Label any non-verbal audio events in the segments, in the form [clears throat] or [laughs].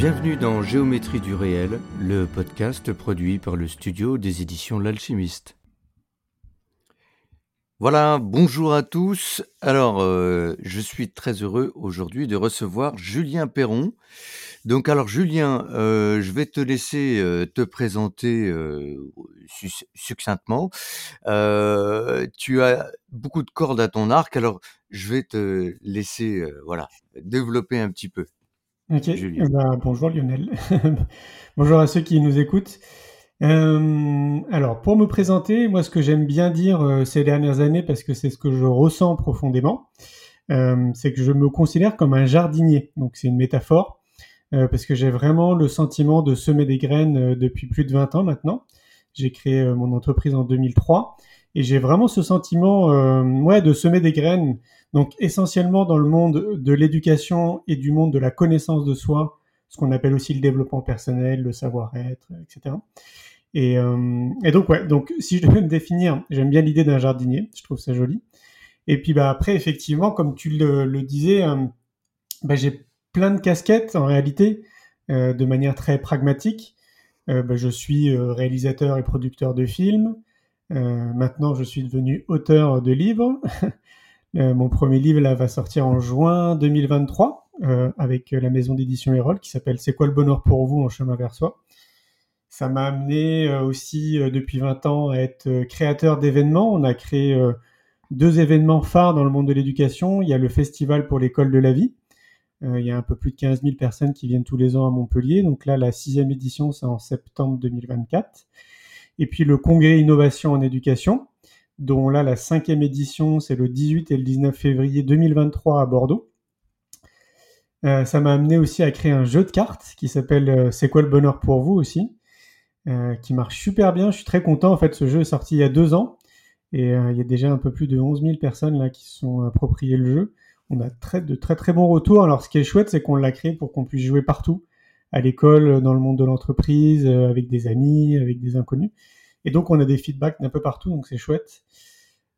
Bienvenue dans Géométrie du réel, le podcast produit par le studio des éditions L'Alchimiste. Voilà, bonjour à tous. Alors, euh, je suis très heureux aujourd'hui de recevoir Julien Perron. Donc, alors Julien, euh, je vais te laisser euh, te présenter suc- succinctement. Tu as beaucoup de cordes à ton arc, alors je vais te laisser, voilà, développer un petit peu. Ok, eh ben, bonjour Lionel. [laughs] bonjour à ceux qui nous écoutent. Euh, alors, pour me présenter, moi, ce que j'aime bien dire euh, ces dernières années, parce que c'est ce que je ressens profondément, euh, c'est que je me considère comme un jardinier. Donc, c'est une métaphore, parce que j'ai vraiment le sentiment de semer des graines depuis plus de 20 ans maintenant. J'ai créé mon entreprise en 2003, et j'ai vraiment ce sentiment euh, ouais, de semer des graines donc essentiellement dans le monde de l'éducation et du monde de la connaissance de soi, ce qu'on appelle aussi le développement personnel, le savoir-être, etc. Et, euh, et donc ouais, donc si je devais me définir, j'aime bien l'idée d'un jardinier, je trouve ça joli. Et puis bah après effectivement, comme tu le, disais, euh, bah, j'ai plein de casquettes en réalité, de manière très pragmatique. Bah, je suis réalisateur et producteur de films. Euh, maintenant, je suis devenu auteur de livres. [laughs] Euh, mon premier livre là, va sortir en juin 2023 euh, avec la maison d'édition Erol qui s'appelle C'est quoi le bonheur pour vous en chemin vers soi. Ça m'a amené aussi depuis 20 ans à être créateur d'événements. On a créé deux événements phares dans le monde de l'éducation. Il y a le Festival pour l'école de la vie. Il y a un peu plus de 15 000 personnes qui viennent tous les ans à Montpellier. Donc là, la sixième édition, c'est en septembre 2024. Et puis le Congrès Innovation en éducation, dont là la cinquième édition, c'est le 18 et le 19 février 2023 à Bordeaux. Euh, ça m'a amené aussi à créer un jeu de cartes qui s'appelle euh, C'est quoi le bonheur pour vous aussi, euh, qui marche super bien. Je suis très content. En fait, ce jeu est sorti il y a deux ans et il y a déjà un peu plus de 11 000 personnes là qui se sont appropriées le jeu. On a très, de très très bons retours. Alors, ce qui est chouette, c'est qu'on l'a créé pour qu'on puisse jouer partout, à l'école, dans le monde de l'entreprise, euh, avec des amis, avec des inconnus. Et donc, on a des feedbacks d'un peu partout, donc c'est chouette.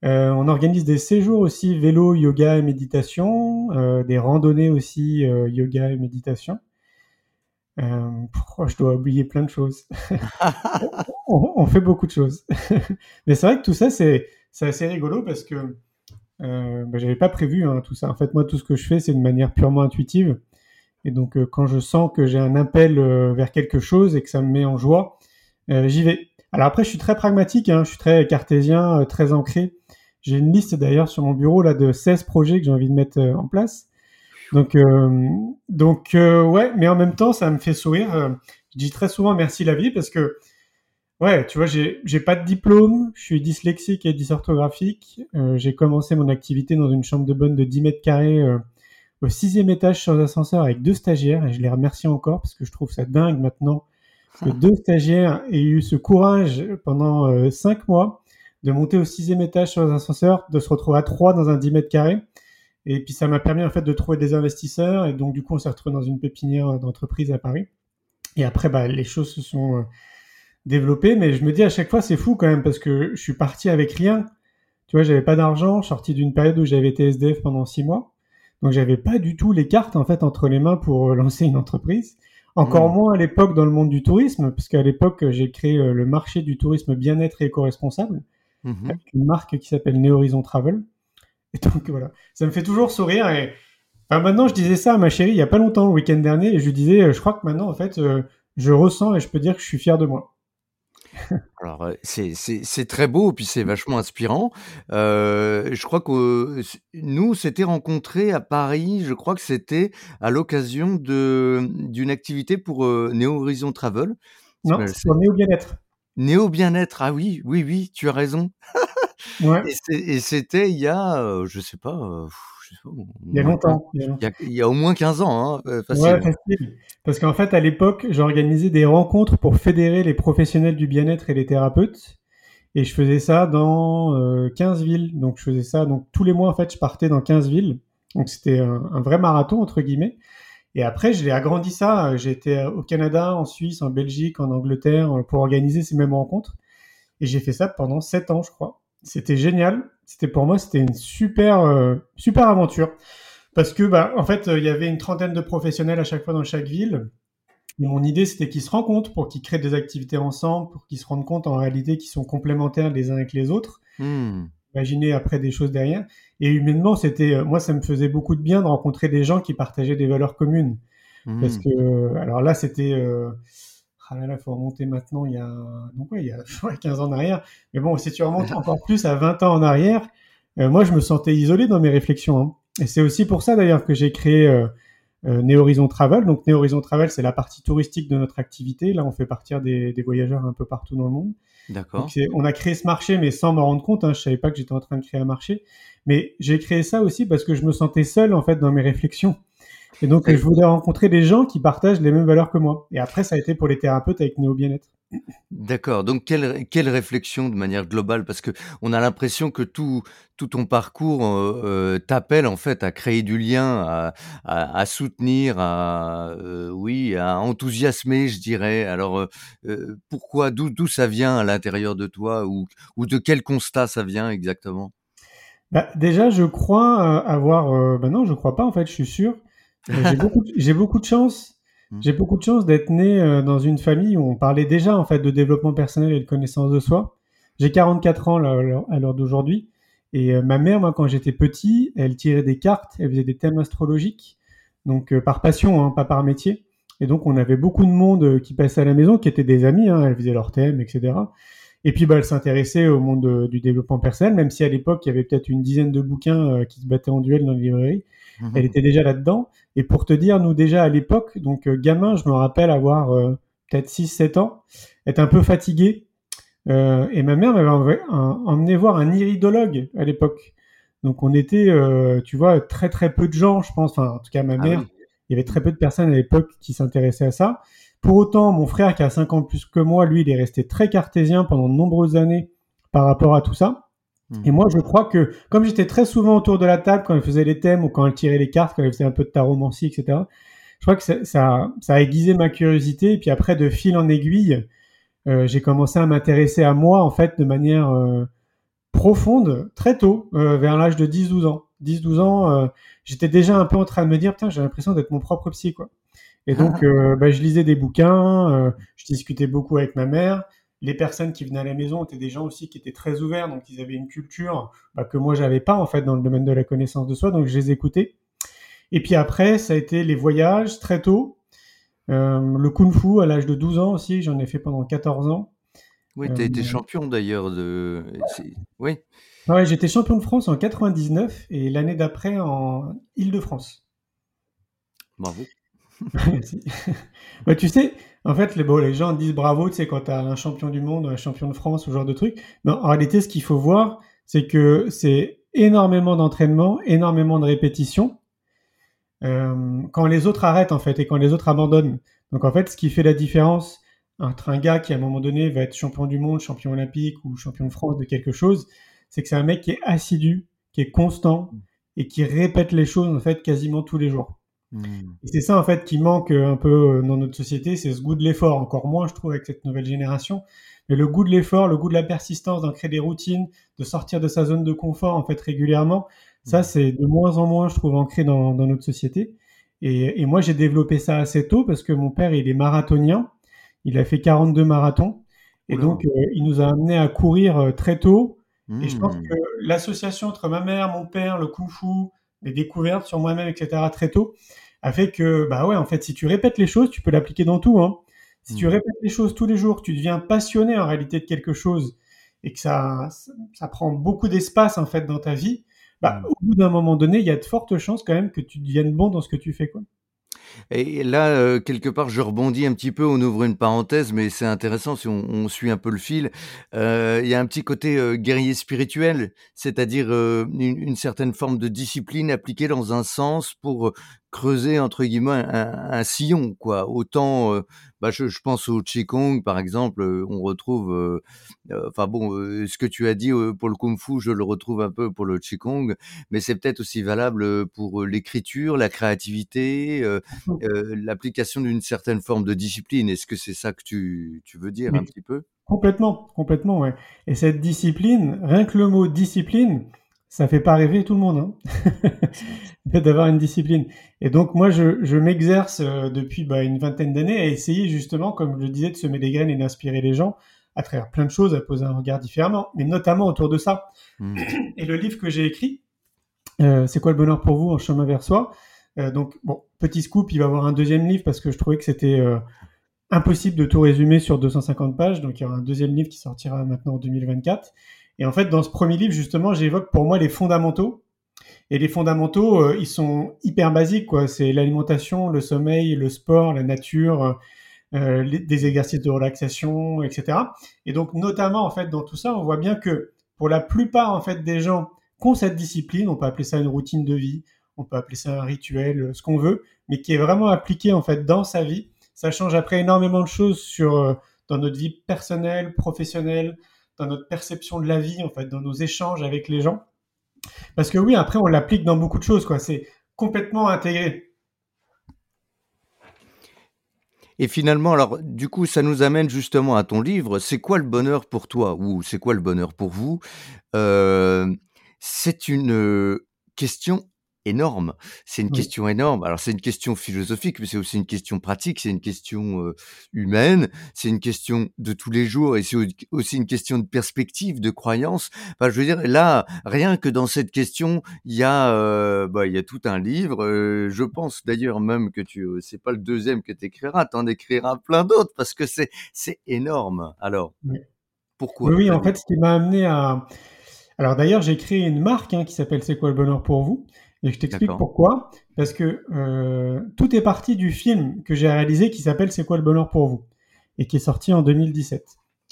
Euh, on organise des séjours aussi vélo, yoga et méditation, euh, des randonnées aussi euh, yoga et méditation. Euh, oh, je dois oublier plein de choses. [laughs] on, on fait beaucoup de choses. [laughs] Mais c'est vrai que tout ça, c'est assez rigolo parce que euh, bah, j'avais pas prévu hein, tout ça. En fait, moi, tout ce que je fais, c'est de manière purement intuitive. Et donc, euh, quand je sens que j'ai un appel euh, vers quelque chose et que ça me met en joie, euh, j'y vais. Alors après, je suis très pragmatique, hein, je suis très cartésien, très ancré. J'ai une liste d'ailleurs sur mon bureau là de 16 projets que j'ai envie de mettre en place. Donc, donc ouais, mais en même temps, ça me fait sourire. Je dis très souvent merci la vie parce que, ouais, tu vois, j'ai pas de diplôme, je suis dyslexique et dysorthographique. J'ai commencé mon activité dans une chambre de bonne de 10 mètres carrés au sixième étage sur ascenseur avec deux stagiaires et je les remercie encore parce que je trouve ça dingue maintenant que [laughs] deux stagiaires aient eu ce courage pendant euh, cinq mois de monter au sixième étage sur les ascenseurs, de se retrouver à trois dans un 10 mètres carrés. Et puis ça m'a permis en fait de trouver des investisseurs et donc du coup on s'est retrouvé dans une pépinière d'entreprise à Paris. Et après bah, les choses se sont euh, développées, mais je me dis à chaque fois c'est fou quand même parce que je suis parti avec rien. Tu vois, j'avais pas d'argent, sorti d'une période où j'avais été SDF pendant six mois, donc j'avais pas du tout les cartes en fait entre les mains pour euh, [laughs] lancer une entreprise. Encore Mmh. moins à l'époque dans le monde du tourisme, parce qu'à l'époque j'ai créé euh, le marché du tourisme bien-être et éco-responsable Mhm. avec une marque qui s'appelle Neo Horizon Travel. Et donc voilà, ça me fait toujours sourire. Et enfin, maintenant, je disais ça à ma chérie il y a pas longtemps, le week-end dernier, et je lui disais, euh, je crois que maintenant, en fait, euh, je ressens et je peux dire que je suis fier de moi. Alors, euh, c'est c'est c'est très beau, puis c'est vachement inspirant. Euh, je crois que nous, on s'était rencontrés à Paris, je crois que c'était à l'occasion de d'une activité pour euh, Néo Horizon Travel. Non, c'est Néo Bien-être. Néo Bien-être, ah oui, oui, oui, tu as raison. Ouais, Et c'est et c'était il y a, heu, je sais pas, heu, il y a longtemps, il y a il y longtemps. a il y a au moins 15 ans, hein, heu, Ouais, facile. Parce qu'en fait, à l'époque, j'organisais des rencontres pour fédérer les professionnels du bien-être et les thérapeutes. Et je faisais ça dans euh, 15 villes. Donc, je faisais ça. Donc, tous les mois, en fait, je partais dans 15 villes. Donc, c'était un, un vrai marathon, entre guillemets. Et après, je l'ai agrandi ça. J'ai été au Canada, en Suisse, en Belgique, en Angleterre euh, pour organiser ces mêmes rencontres. Et j'ai fait ça pendant 7 ans, je crois. C'était génial. C'était pour moi, c'était une super, euh, super aventure. Parce que, bah, en fait, euh, il y avait une trentaine de professionnels à chaque fois dans chaque ville. Et mon idée, c'était qu'ils se rencontrent pour qu'ils créent des activités ensemble, pour qu'ils se rendent compte en réalité qu'ils sont complémentaires les uns avec les autres. Mmh. Imaginer après des choses derrière. Et humainement, c'était, euh, moi, ça me faisait beaucoup de bien de rencontrer des gens qui partageaient des valeurs communes. Parce Mmh. que, alors là, c'était, euh, ah là là, faut remonter maintenant, il y a, donc ouais, il y a [laughs] ouais, 15 ans en arrière. Mais bon, si tu remontes encore plus à 20 ans en arrière, euh, moi, je me sentais isolé dans mes réflexions. hein. Et c'est aussi pour ça d'ailleurs que j'ai créé euh, euh, Néhorizon Travel. Donc Néhorizon Travel, c'est la partie touristique de notre activité. Là, on fait partir des, des voyageurs un peu partout dans le monde. D'accord. On a créé ce marché, mais sans m'en rendre compte. Hein, je savais pas que j'étais en train de créer un marché. Mais j'ai créé ça aussi parce que je me sentais seul en fait dans mes réflexions. Et donc je voulais rencontrer des gens qui partagent les mêmes valeurs que moi. Et après, ça a été pour les thérapeutes avec Néo Bien-être. D'accord, donc quelle quelle réflexion de manière globale? Parce qu'on a l'impression que tout tout ton parcours, heu heu, t'appelle en fait à créer du lien, à à à soutenir, à, heu, oui, à enthousiasmer, je dirais. Alors, pourquoi? D'où ça vient à l'intérieur de toi? Ou ou de quel constat ça vient exactement? Bah, déjà, je crois euh, avoir. Euh, bah non, je crois pas en fait. Je suis sûr. J'ai beaucoup, beaucoup de chance. Mmh. J'ai beaucoup de chance d'être né euh, dans une famille où on parlait déjà en fait de développement personnel et de connaissance de soi. J'ai 44 ans là, à l'heure d'aujourd'hui. Et euh, ma mère, moi, quand j'étais petit, elle tirait des cartes, elle faisait des thèmes astrologiques, donc euh, par passion, hein, pas par métier. Et donc, on avait beaucoup de monde qui passait à la maison, qui étaient des amis, hein, elle faisait leurs thèmes, etc. Et puis, bah, elle s'intéressait au monde du développement personnel, même si à l'époque, il y avait peut-être une dizaine de bouquins euh, qui se battaient en duel dans les librairies. Mmh Elle était déjà là-dedans. Et pour te dire, nous déjà à l'époque, donc euh, gamin, je me rappelle avoir euh, peut-être 6-7 ans, être un peu fatigué. Euh, et ma mère m'avait emmené voir un iridologue à l'époque. Donc on était, euh, tu vois, très très peu de gens, je pense. Enfin, en tout cas, ma Ah mère, oui. il y avait très peu de personnes à l'époque qui s'intéressaient à ça. Pour autant, mon frère, qui a 5 ans plus que moi, lui, il est resté très cartésien pendant de nombreuses années par rapport à tout ça. Mmh. Et moi, je crois que, comme j'étais très souvent autour de la table quand elle faisait les thèmes ou quand elle tirait les cartes, quand elle faisait un peu de taromancie, etc., je crois que ça, ça, ça a aiguisé ma curiosité. Et puis après, de fil en aiguille, euh, j'ai commencé à m'intéresser à moi, en fait, de manière euh, profonde, très tôt, euh, vers l'âge de 10-12 ans. 10-12 ans, j'étais déjà un peu en train de me dire, putain, j'ai l'impression d'être mon propre psy, quoi. Et donc, euh, bah, je lisais des bouquins, je discutais beaucoup avec ma mère. Les personnes qui venaient à la maison étaient des gens aussi qui étaient très ouverts, donc ils avaient une culture bah, que moi j'avais pas en fait dans le domaine de la connaissance de soi, donc je les écoutais. Et puis après, ça a été les voyages très tôt, Euh, le kung-fu à l'âge de 12 ans aussi, j'en ai fait pendant 14 ans. Oui, Euh, tu as été champion d'ailleurs de oui. ouais, j'étais champion de France en 99 et l'année d'après en Île-de-France. Bravo. [laughs] Merci. Ouais, tu sais, en fait, les, bon, les gens disent bravo, tu sais, quand tu as un champion du monde, un champion de France, ce genre de truc. Mais en réalité, ce qu'il faut voir, c'est que c'est énormément d'entraînement, énormément de répétitions. euh, quand les autres arrêtent, en fait, et quand les autres abandonnent. Donc, en fait, ce qui fait la différence entre un gars qui, à un moment donné, va être champion du monde, champion olympique ou champion de France de quelque chose, c'est que c'est un mec qui est assidu, qui est constant et qui répète les choses, en fait, quasiment tous les jours. Mmh. Et c'est ça en fait qui manque euh, un peu euh, dans notre société, c'est ce goût de l'effort, encore moins je trouve avec cette nouvelle génération. Mais le goût de l'effort, le goût de la persistance, d'en créer des routines, de sortir de sa zone de confort en fait régulièrement, ça Mmh. c'est de moins en moins je trouve ancré dans, dans notre société. Et, et moi j'ai développé ça assez tôt parce que mon père il est marathonien, il a fait 42 marathons et donc euh, il nous a amené à courir euh, très tôt. Et je pense Mmh. que l'association entre ma mère, mon père, le kung-fu, les découvertes sur moi-même, etc. très tôt, a fait que, bah ouais, en fait, si tu répètes les choses, tu peux l'appliquer dans tout. Hein. Si tu Mmh. répètes les choses tous les jours, tu deviens passionné en réalité de quelque chose et que ça, ça, prend beaucoup d'espace en fait dans ta vie, bah, Mmh. au bout d'un moment donné, il y a de fortes chances quand même que tu deviennes bon dans ce que tu fais. Quoi. Et là, euh, quelque part, je rebondis un petit peu, on ouvre une parenthèse, mais c'est intéressant si on, suit un peu le fil. Euh, Il y a un petit côté euh, guerrier spirituel, c'est-à-dire une, certaine forme de discipline appliquée dans un sens pour creuser entre guillemets un, un sillon, quoi. Autant, bah, je, je pense au qigong par exemple, on retrouve, enfin bon, ce que tu as dit pour le kung-fu, je le retrouve un peu pour le qigong, mais c'est peut-être aussi valable pour l'écriture, la créativité, euh, l'application d'une certaine forme de discipline. Est-ce que c'est ça que tu, tu veux dire Mais un petit peu? complètement, complètement, ouais. Et cette discipline, rien que le mot discipline, ça fait pas rêver tout le monde, hein. [laughs] D'avoir une discipline. Et donc moi, je, je m'exerce euh, depuis bah, une vingtaine d'années à essayer justement, comme je le disais, de semer des graines et d'inspirer les gens à travers plein de choses, à poser un regard différemment, mais notamment autour de ça. Hmm. [clears throat] Et le livre que j'ai écrit, euh, C'est quoi le bonheur pour vous en chemin vers soi? Euh, Donc, bon, petit scoop, il va y avoir un deuxième livre parce que je trouvais que c'était impossible de tout résumer sur 250 pages. Donc, il y aura un deuxième livre qui sortira maintenant en 2024. Et en fait, dans ce premier livre, justement, j'évoque pour moi les fondamentaux. Et les fondamentaux, euh, ils sont hyper basiques, quoi. C'est l'alimentation, le sommeil, le sport, la nature, euh, des exercices de relaxation, etc. Et donc, notamment, en fait, dans tout ça, on voit bien que pour la plupart, en fait, des gens qui ont cette discipline, on peut appeler ça une routine de vie, on peut appeler ça un rituel, euh, ce qu'on veut, mais qui est vraiment appliqué, en fait, dans sa vie. Ça change après énormément de choses sur, dans notre vie personnelle, professionnelle, dans notre perception de la vie, en fait, dans nos échanges avec les gens. Parce que oui, après, on l'applique dans beaucoup de choses, quoi. C'est complètement intégré. Et finalement, alors, du coup, ça nous amène justement à ton livre. C'est quoi le bonheur pour toi? Ou c'est quoi le bonheur pour vous? Euh, C'est une euh, question énorme. C'est une Oui. question énorme. Alors, c'est une question philosophique, mais c'est aussi une question pratique. C'est une question euh, humaine. C'est une question de tous les jours et c'est au- aussi une question de perspective, de croyance. Enfin, je veux dire, là, rien que dans cette question, il y a, euh, bah, il y a tout un livre. Euh, je pense d'ailleurs même que tu, c'est pas le deuxième que tu écriras, tu en écriras plein d'autres parce que c'est, c'est énorme. Alors, Oui. pourquoi? Oui, en fait, ce qui m'a amené à... Alors d'ailleurs, j'ai créé une marque hein, qui s'appelle C'est quoi le bonheur pour vous? Et je t'explique pourquoi. Parce que euh, tout est parti du film que j'ai réalisé qui s'appelle C'est quoi le bonheur pour vous? Et qui est sorti en 2017.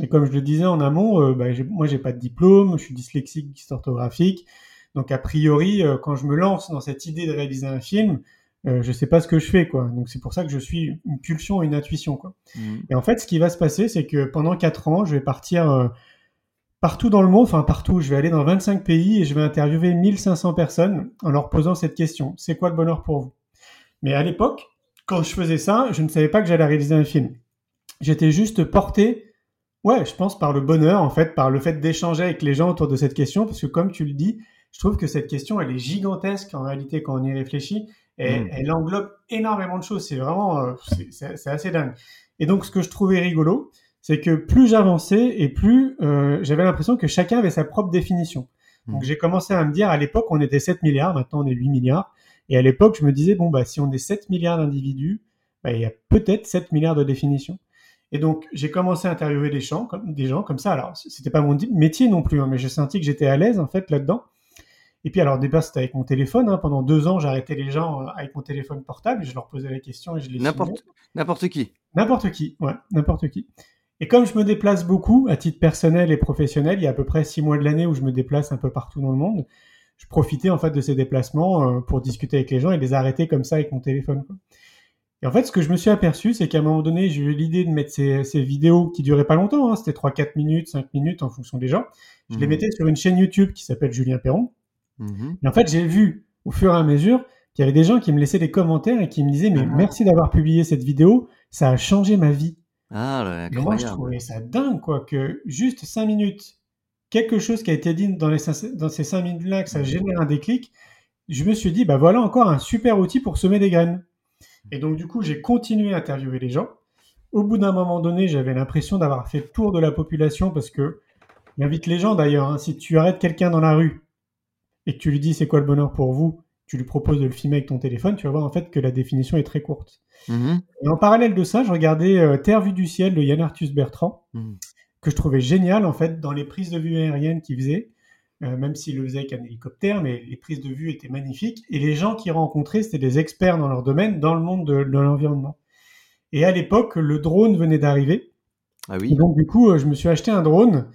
Et comme je le disais en amont, euh, bah, moi, j'ai pas de diplôme, je suis dyslexique, dysorthographique. Donc, a priori, euh, quand je me lance dans cette idée de réaliser un film, euh, je sais pas ce que je fais, quoi. Donc, c'est pour ça que je suis une pulsion, une intuition, quoi. Mhm. Et en fait, ce qui va se passer, c'est que pendant 4 ans, je vais partir euh, partout dans le monde, enfin partout, je vais aller dans 25 pays et je vais interviewer 1500 personnes en leur posant cette question. C'est quoi le bonheur pour vous? Mais à l'époque, quand je faisais ça, je ne savais pas que j'allais réaliser un film. J'étais juste porté, ouais, je pense par le bonheur, en fait, par le fait d'échanger avec les gens autour de cette question, parce que comme tu le dis, je trouve que cette question, elle est gigantesque en réalité quand on y réfléchit, et Mhm. elle englobe énormément de choses. C'est vraiment, euh, c'est assez dingue. Et donc, ce que je trouvais rigolo, c'est que plus j'avançais et plus euh, j'avais l'impression que chacun avait sa propre définition. Donc Mhm. j'ai commencé à me dire, à l'époque, on était 7 milliards, maintenant on est 8 milliards. Et à l'époque, je me disais, bon, bah, si on est 7 milliards d'individus, bah, il y a peut-être 7 milliards de définitions. Et donc, j'ai commencé à interviewer des gens, comme, des gens comme ça. Alors, c'était pas mon métier non plus, hein, mais j'ai senti que j'étais à l'aise, en fait, là-dedans. Et puis, alors, au départ, c'était avec mon téléphone. hein. Pendant deux ans, j'arrêtais les gens euh, avec mon téléphone portable. Je leur posais la question et je les. N'importe, n'importe qui. N'importe qui, ouais, n'importe qui. Et comme je me déplace beaucoup, à titre personnel et professionnel, il y a à peu près six mois de l'année où je me déplace un peu partout dans le monde, je profitais en fait de ces déplacements euh, pour discuter avec les gens et les arrêter comme ça avec mon téléphone. quoi. Et en fait, ce que je me suis aperçu, c'est qu'à un moment donné, j'ai eu l'idée de mettre ces, ces vidéos qui duraient pas longtemps, hein, c'était 3-4 minutes, 5 minutes en fonction des gens. Je les Mhm. mettais sur une chaîne YouTube qui s'appelle Julien Perron. Mhm. Et en fait, j'ai vu au fur et à mesure qu'il y avait des gens qui me laissaient des commentaires et qui me disaient Mais Ah. merci d'avoir publié cette vidéo, ça a changé ma vie. Ah, là, Et moi, je trouvais ça dingue, quoi, que juste 5 minutes, quelque chose qui a été dit dans, les, cinq- dans ces 5 minutes-là, que ça génère un déclic, je me suis dit, bah voilà encore un super outil pour semer des graines. Et donc, du coup, j'ai continué à interviewer les gens. Au bout d'un moment donné, j'avais l'impression d'avoir fait le tour de la population parce que j'invite les gens d'ailleurs, hein, si tu arrêtes quelqu'un dans la rue et que tu lui dis c'est quoi le bonheur pour vous, tu lui proposes de le filmer avec ton téléphone, tu vas voir en fait que la définition est très courte. Mhm. Et en parallèle de ça, je regardais euh, Terre vue du ciel de Yann Arthus Bertrand, Mhm. que je trouvais génial en fait dans les prises de vue aériennes qu'il faisait. euh, même s'il le faisait avec un hélicoptère, mais les prises de vue étaient magnifiques. Et les gens qu'il rencontrait, c'était des experts dans leur domaine, dans le monde de, de l'environnement. Et à l'époque, le drone venait d'arriver. Ah Et oui. donc, du coup, euh, je me suis acheté un drone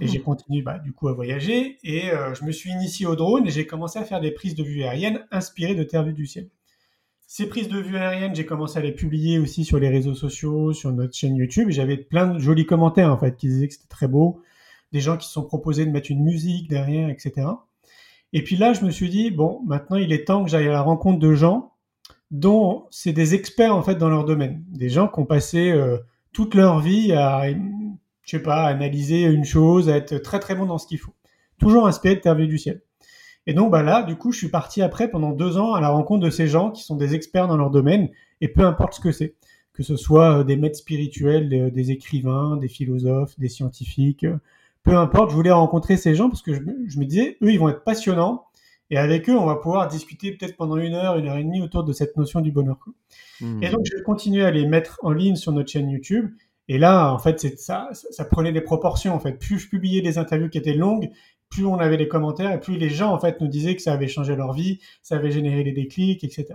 et Mhm. j'ai continué bah, du coup à voyager. Et euh, je me suis initié au drone et j'ai commencé à faire des prises de vue aériennes inspirées de Terre vue du ciel. Ces prises de vue aériennes, j'ai commencé à les publier aussi sur les réseaux sociaux, sur notre chaîne YouTube. J'avais plein de jolis commentaires en fait qui disaient que c'était très beau, des gens qui se sont proposés de mettre une musique derrière, etc. Et puis là, je me suis dit bon, maintenant il est temps que j'aille à la rencontre de gens dont c'est des experts en fait dans leur domaine, des gens qui ont passé euh, toute leur vie à, je sais pas, analyser une chose, à être très très bon dans ce qu'il faut, toujours inspiré de Terre du ciel. Et donc bah là, du coup, je suis parti après pendant deux ans à la rencontre de ces gens qui sont des experts dans leur domaine, et peu importe ce que c'est, que ce soit euh, des maîtres spirituels, des, des écrivains, des philosophes, des scientifiques, euh, peu importe, je voulais rencontrer ces gens parce que je, me- je me disais, eux, ils vont être passionnants, et avec eux, on va pouvoir discuter peut-être pendant une heure, une heure et demie autour de cette notion du bonheur. Mhm. Et donc, je continué à les mettre en ligne sur notre chaîne YouTube. Et là, en fait, c'est ça, ça, prenait des proportions. En fait, plus je publiais des interviews qui étaient longues, plus on avait des commentaires, et plus les gens en fait nous disaient que ça avait changé leur vie, ça avait généré des déclics, etc.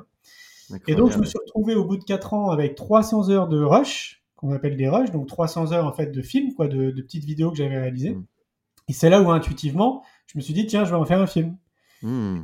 Et donc, je me suis retrouvé au bout de 4 ans avec 300 heures de rush, qu'on appelle des rushs, donc 300 heures en fait de films, quoi, de, de petites vidéos que j'avais réalisées. Mm. Et c'est là où intuitivement, je me suis dit, tiens, je vais en faire un film.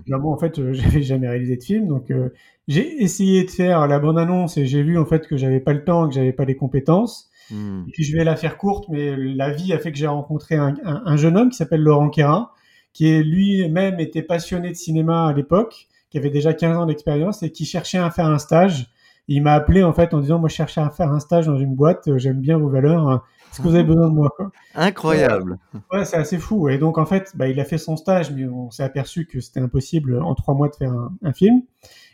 Là, moi, en fait, euh, [laughs] j'avais jamais réalisé de film, donc euh, j'ai essayé de faire la bonne annonce et j'ai vu en fait que j'avais pas le temps, que j'avais pas les compétences. Mhm. Et puis je vais la faire courte, mais la vie a fait que j'ai rencontré un, un- un jeune homme qui s'appelle Laurent Quérin, qui lui-même était passionné de cinéma à l'époque, qui avait déjà 15 ans d'expérience et qui cherchait à faire un stage. Il m'a appelé en fait en disant moi je cherchais à faire un stage dans une boîte, euh, j'aime bien vos valeurs, hein. est-ce que vous avez besoin de moi quoi? Incroyable. Ouais, c'est assez fou. Et donc, en fait, bah, il a fait son stage, mais on s'est aperçu que c'était impossible en trois mois de faire un, un film.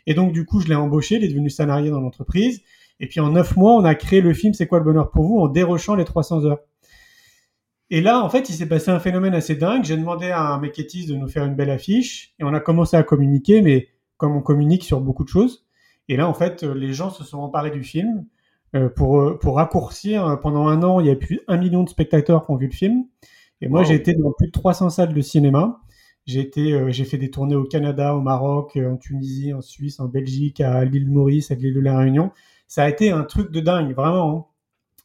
Et donc, du coup, je l'ai embauché, il est devenu salarié dans l'entreprise. Et puis, en neuf mois, on a créé le film C'est quoi le bonheur pour vous en dérochant les 300 heures. Et là, en fait, il s'est passé un phénomène assez dingue. J'ai demandé à un maquettiste de nous faire une belle affiche et on a commencé à communiquer, mais comme on communique sur beaucoup de choses. Et là, en fait, euh, les gens se sont emparés du film euh, pour, euh, pour raccourcir. Pendant un an, il y a plus d'un million de spectateurs qui ont vu le film. Et moi, Wow. j'ai été dans plus de 300 salles de cinéma. J'ai été, j'ai fait des tournées au Canada, au Maroc, en Tunisie, en Suisse, en Belgique, à l'île Maurice, à l'île de la Réunion. Ça a été un truc de dingue, vraiment. hein.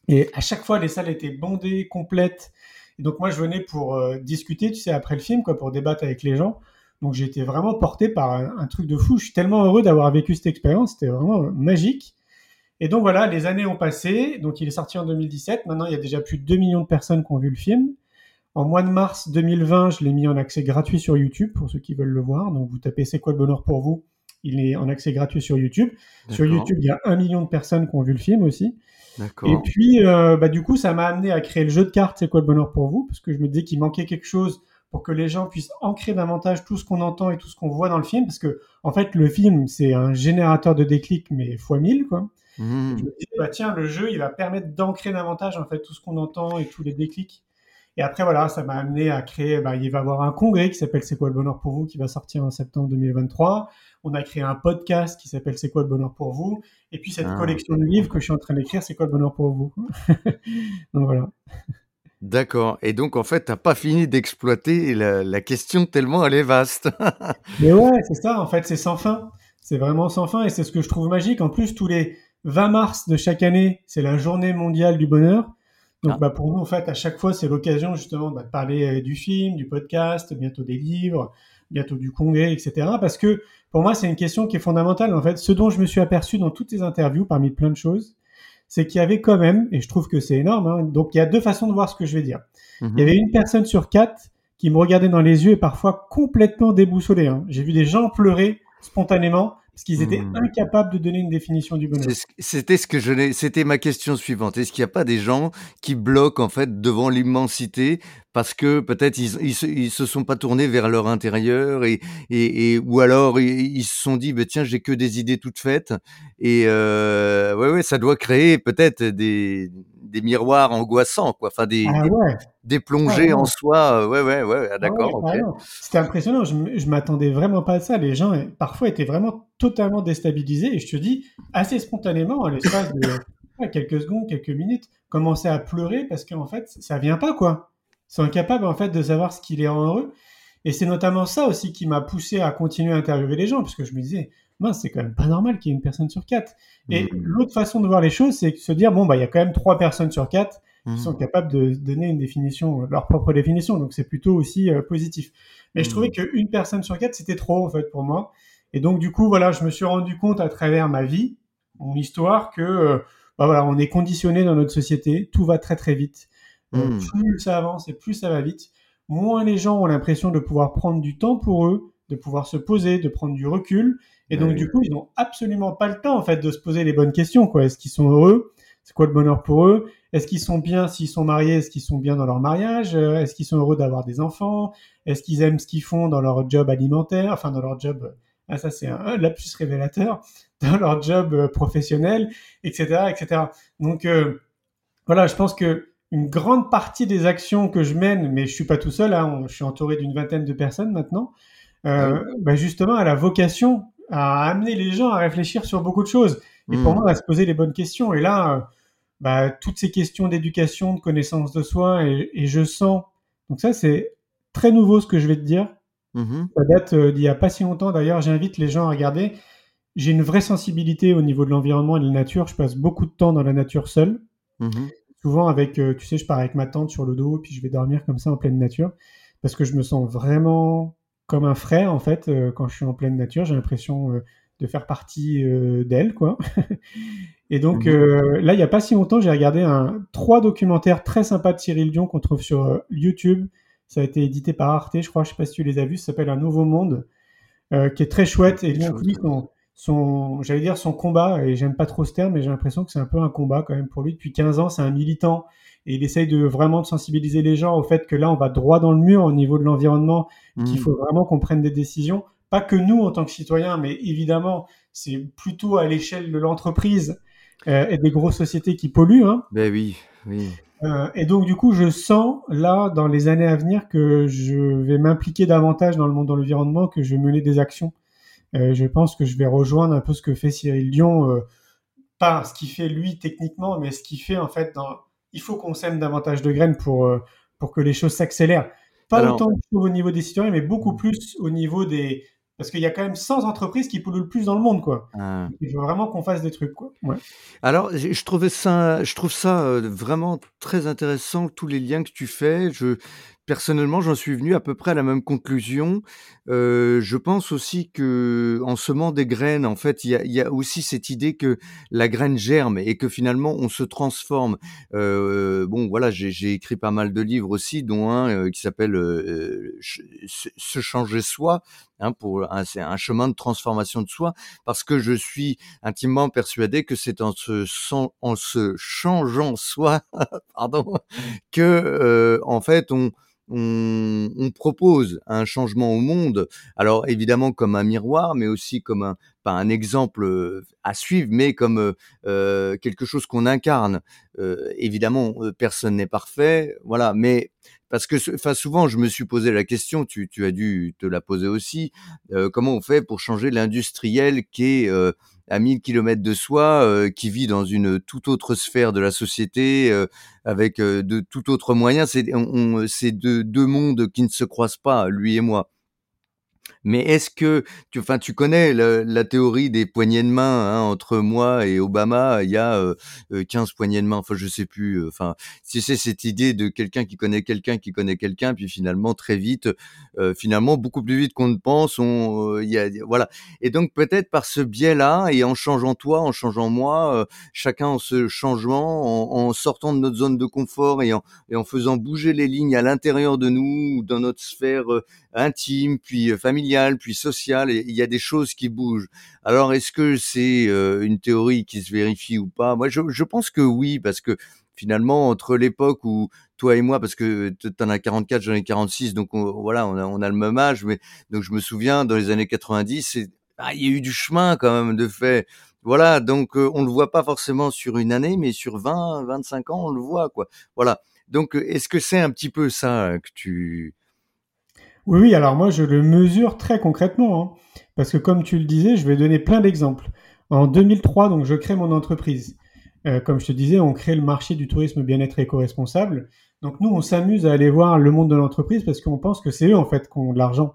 Et à chaque fois, les salles étaient bondées, complètes. Et donc moi, je venais pour euh, discuter, tu sais, après le film, quoi, pour débattre avec les gens. Donc été vraiment porté par un, un truc de fou. Je suis tellement heureux d'avoir vécu cette expérience. C'était vraiment euh, magique. Et donc voilà, les années ont passé. Donc il est sorti en 2017. Maintenant, il y a déjà plus de 2 millions de personnes qui ont vu le film. En mois de mars 2020, je l'ai mis en accès gratuit sur YouTube pour ceux qui veulent le voir. Donc vous tapez C'est quoi le bonheur pour vous Il est en accès gratuit sur YouTube. Sur. YouTube, il y a un million de personnes qui ont vu le film aussi. Et puis, euh, bah, du coup, ça m'a amené à créer le jeu de cartes C'est quoi le bonheur pour vous? Parce que je me disais qu'il manquait quelque chose pour que les gens puissent ancrer davantage tout ce qu'on entend et tout ce qu'on voit dans le film. Parce que, en fait, le film, c'est un générateur de déclics, mais fois 1000, quoi. Mhm. Je me disais, bah, tiens, le jeu, il va permettre d'ancrer davantage, en fait, tout ce qu'on entend et tous les déclics. Et après, voilà, ça m'a amené à créer, bah, il va y avoir un congrès qui s'appelle C'est quoi le bonheur pour vous qui va sortir en septembre 2023. On a créé un podcast qui s'appelle C'est quoi le bonheur pour vous. Et puis cette Ah. collection de livres que je suis en train d'écrire, C'est quoi le bonheur pour vous. [laughs] Donc voilà. D'accord. Et donc, en fait, t'as pas fini d'exploiter la, la question tellement elle est vaste. [laughs] Mais ouais, c'est ça, en fait, c'est sans fin. C'est vraiment sans fin et c'est ce que je trouve magique. En plus, tous les 20 mars de chaque année, c'est la journée mondiale du bonheur. Donc, Ah. bah, pour nous, en fait, à chaque fois, c'est l'occasion justement bah, de parler euh, du film, du podcast, bientôt des livres, bientôt du congrès, etc. Parce que pour moi, c'est une question qui est fondamentale. En fait, ce dont je me suis aperçu dans toutes les interviews, parmi plein de choses, c'est qu'il y avait quand même, et je trouve que c'est énorme, hein, donc il y a deux façons de voir ce que je vais dire. Mhm. Il y avait une personne sur quatre qui me regardait dans les yeux et parfois complètement déboussolée. hein. J'ai vu des gens pleurer spontanément parce qu'ils étaient Hmm. incapables de donner une définition du bonheur. C'était ce que je c'était ma question suivante. Est-ce qu'il n'y a pas des gens qui bloquent en fait devant l'immensité parce que peut-être ils, ils, se- ils se sont pas tournés vers leur intérieur et, et, et ou alors ils, ils se sont dit bah, tiens j'ai que des idées toutes faites et euh, ouais ouais ça doit créer peut-être des des miroirs angoissants quoi enfin des, Ah des, ouais, des plongées Ah ouais. en soi euh, ouais ouais ouais ah, ah d'accord. C'était impressionnant. Je, je m'attendais vraiment pas à ça. Les gens, parfois, étaient vraiment totalement déstabilisés. Et je te dis, assez spontanément, à l'espace de [laughs] quelques secondes, quelques minutes, commençaient à pleurer parce qu'en fait, ça vient pas, quoi. Ils sont incapables, en fait, de savoir ce qui les rend heureux. Et c'est notamment ça aussi qui m'a poussé à continuer à interviewer les gens, parce que je me disais, mince, c'est quand même pas normal qu'il y ait une personne sur quatre. Et Mhm. l'autre façon de voir les choses, c'est de se dire, bon, bah, il y a quand même trois personnes sur quatre qui sont capables de donner une définition, leur propre définition. Donc c'est plutôt aussi euh, positif. Mais je trouvais qu'une personne sur quatre, c'était trop, en fait, pour moi. Et donc, du coup, voilà, je me suis rendu compte à travers ma vie, mon histoire, que, euh, bah, voilà, on est conditionné dans notre société, tout va très, très vite. Euh. Plus ça avance et plus ça va vite, moins les gens ont l'impression de pouvoir prendre du temps pour eux, de pouvoir se poser, de prendre du recul. Et donc, Ouais. du coup, ils n'ont absolument pas le temps, en fait, de se poser les bonnes questions, quoi. Est-ce qu'ils sont heureux? C'est quoi le bonheur pour eux? Est-ce qu'ils sont bien s'ils sont mariés? Est-ce qu'ils sont bien dans leur mariage? Euh, Est-ce qu'ils sont heureux d'avoir des enfants? Est-ce qu'ils aiment ce qu'ils font dans leur job alimentaire? Enfin, dans leur job, ah, ça, c'est un, lapsus révélateur, [laughs] dans leur job euh, professionnel, etc., etc. Donc, euh, voilà, je pense que une grande partie des actions que je mène, mais je suis pas tout seul, hein, je suis entouré d'une vingtaine de personnes maintenant, euh, bah, justement, elle a vocation à amener les gens à réfléchir sur beaucoup de choses. Et pour Mhm. moi, à se poser les bonnes questions. Et là, euh, bah, toutes ces questions d'éducation, de connaissance de soi, et, et je sens. Donc ça, c'est très nouveau ce que je vais te dire. Mhm. Ça date euh, d'il y a pas si longtemps. D'ailleurs, j'invite les gens à regarder. J'ai une vraie sensibilité au niveau de l'environnement et de la nature. Je passe beaucoup de temps dans la nature seule. Mhm. Souvent avec, tu sais, je pars avec ma tante sur le dos, puis je vais dormir comme ça en pleine nature, parce que je me sens vraiment comme un frère en fait euh, quand je suis en pleine nature. J'ai l'impression euh, de faire partie euh, d'elle, quoi. [laughs] Et donc Mhm. là, il y a pas si longtemps, j'ai regardé un trois documentaires très sympas de Cyril Dion qu'on trouve sur YouTube. Ça a été édité par Arte, je crois. Je sais pas si tu les as vus. Ça s'appelle Un Nouveau Monde, qui est très chouette. Et donc lui, son j'allais dire son combat, et j'aime pas trop ce terme, mais j'ai l'impression que c'est un peu un combat quand même pour lui. Depuis 15 ans, c'est un militant et il essaye de vraiment de sensibiliser les gens au fait que là, on va droit dans le mur au niveau de l'environnement, qu'il Mhm. faut vraiment qu'on prenne des décisions. Pas que nous en tant que citoyens, mais évidemment, c'est plutôt à l'échelle de l'entreprise euh, et des grosses sociétés qui polluent. Hein. Ben oui, oui. Euh, et donc, du coup, je sens là, dans les années à venir, que je vais m'impliquer davantage dans le monde de l'environnement, que je vais mener des actions. Euh, je pense que je vais rejoindre un peu ce que fait Cyril Dion, pas ce qu'il fait lui techniquement, mais ce qu'il fait en fait dans. Il faut qu'on sème davantage de graines pour, euh, pour que les choses s'accélèrent. Pas Alors- autant au niveau des citoyens, mais beaucoup plus au niveau des. Parce qu'il y a quand même 100 entreprises qui polluent le plus dans le monde, quoi. Ah. Il faut vraiment qu'on fasse des trucs, quoi. Ouais. Alors, je je trouvais ça, je trouve ça euh, vraiment très intéressant tous les liens que tu fais. Je personnellement, j'en suis venu à peu près à la même conclusion. Euh, je pense aussi que en semant des graines, en fait, il y a, aussi cette idée que la graine germe et que finalement on se transforme. Euh, bon, voilà, j'ai écrit pas mal de livres aussi, dont un euh, qui s'appelle Se changer soi, hein, pour un, un chemin de transformation de soi, parce que je suis intimement persuadé que c'est en se, changeant soi, [laughs] pardon, que en fait on, on, on propose un changement au monde. Alors évidemment comme un miroir, mais aussi comme un pas un exemple euh, à suivre, mais comme euh, euh, quelque chose qu'on incarne. Euh, évidemment, euh, personne n'est parfait, voilà, mais parce que enfin souvent je me suis posé la question, tu, tu as dû te la poser aussi, euh, comment on fait pour changer l'industriel qui est à 1000 kilomètres de soi, euh, qui vit dans une toute autre sphère de la société, euh, avec euh, de tout autre moyen. C'est on- deux mondes qui ne se croisent pas, lui et moi. Mais est-ce que, tu, enfin, tu connais la théorie des poignées de main hein, entre moi et Obama, il y a euh, euh, 15 poignées de main, enfin je sais plus. euh, Enfin, si c'est cette idée de quelqu'un qui connaît quelqu'un qui connaît quelqu'un, puis finalement très vite, euh, finalement beaucoup plus vite qu'on ne pense, on, euh, y a, voilà. Et donc peut-être par ce biais-là, et en changeant toi, en changeant moi, euh, chacun en se changeant, en, sortant de notre zone de confort et en, et en faisant bouger les lignes à l'intérieur de nous, ou dans notre sphère euh, intime, puis euh, puis sociale, et il y a des choses qui bougent. Alors est-ce que c'est euh, une théorie qui se vérifie ou pas? Moi, je, pense que oui, parce que finalement, entre l'époque où toi et moi, parce que tu en as 44, j'en ai 46, donc on- voilà, on a, on a le même âge, mais donc je me souviens, dans les années 90, c'est- ah, il y a eu du chemin quand même de fait. Voilà, donc euh, on le voit pas forcément sur une année, mais sur 20, 25 ans, on le voit, quoi. Voilà. Donc, est-ce que c'est un petit peu ça euh, que tu... Oui, oui, alors moi je le mesure très concrètement, hein, parce que comme tu le disais, je vais donner plein d'exemples. En 2003, donc je crée mon entreprise. Euh, comme je te disais, on crée le marché du tourisme bien-être éco-responsable. Donc nous, on s'amuse à aller voir le monde de l'entreprise parce qu'on pense que c'est eux en fait qui ont de l'argent.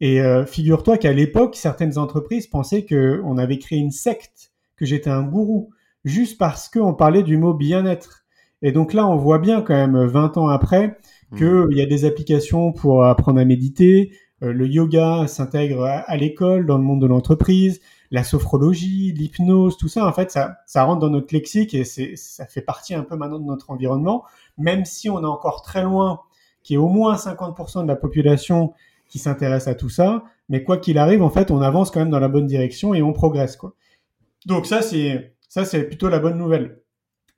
Et euh, figure-toi qu'à l'époque, certaines entreprises pensaient que on avait créé une secte, que j'étais un gourou, juste parce qu'on parlait du mot bien-être. Et donc là, on voit bien quand même 20 ans après qu'il y a des applications pour apprendre à méditer, euh, le yoga s'intègre à, l'école, dans le monde de l'entreprise, la sophrologie, l'hypnose, tout ça, en fait, ça, ça rentre dans notre lexique et c'est, ça fait partie un peu maintenant de notre environnement, même si on est encore très loin, qu'il y ait au moins 50% de la population qui s'intéresse à tout ça, mais quoi qu'il arrive, en fait, on avance quand même dans la bonne direction et on progresse, quoi. Donc ça, c'est, ça, c'est plutôt la bonne nouvelle.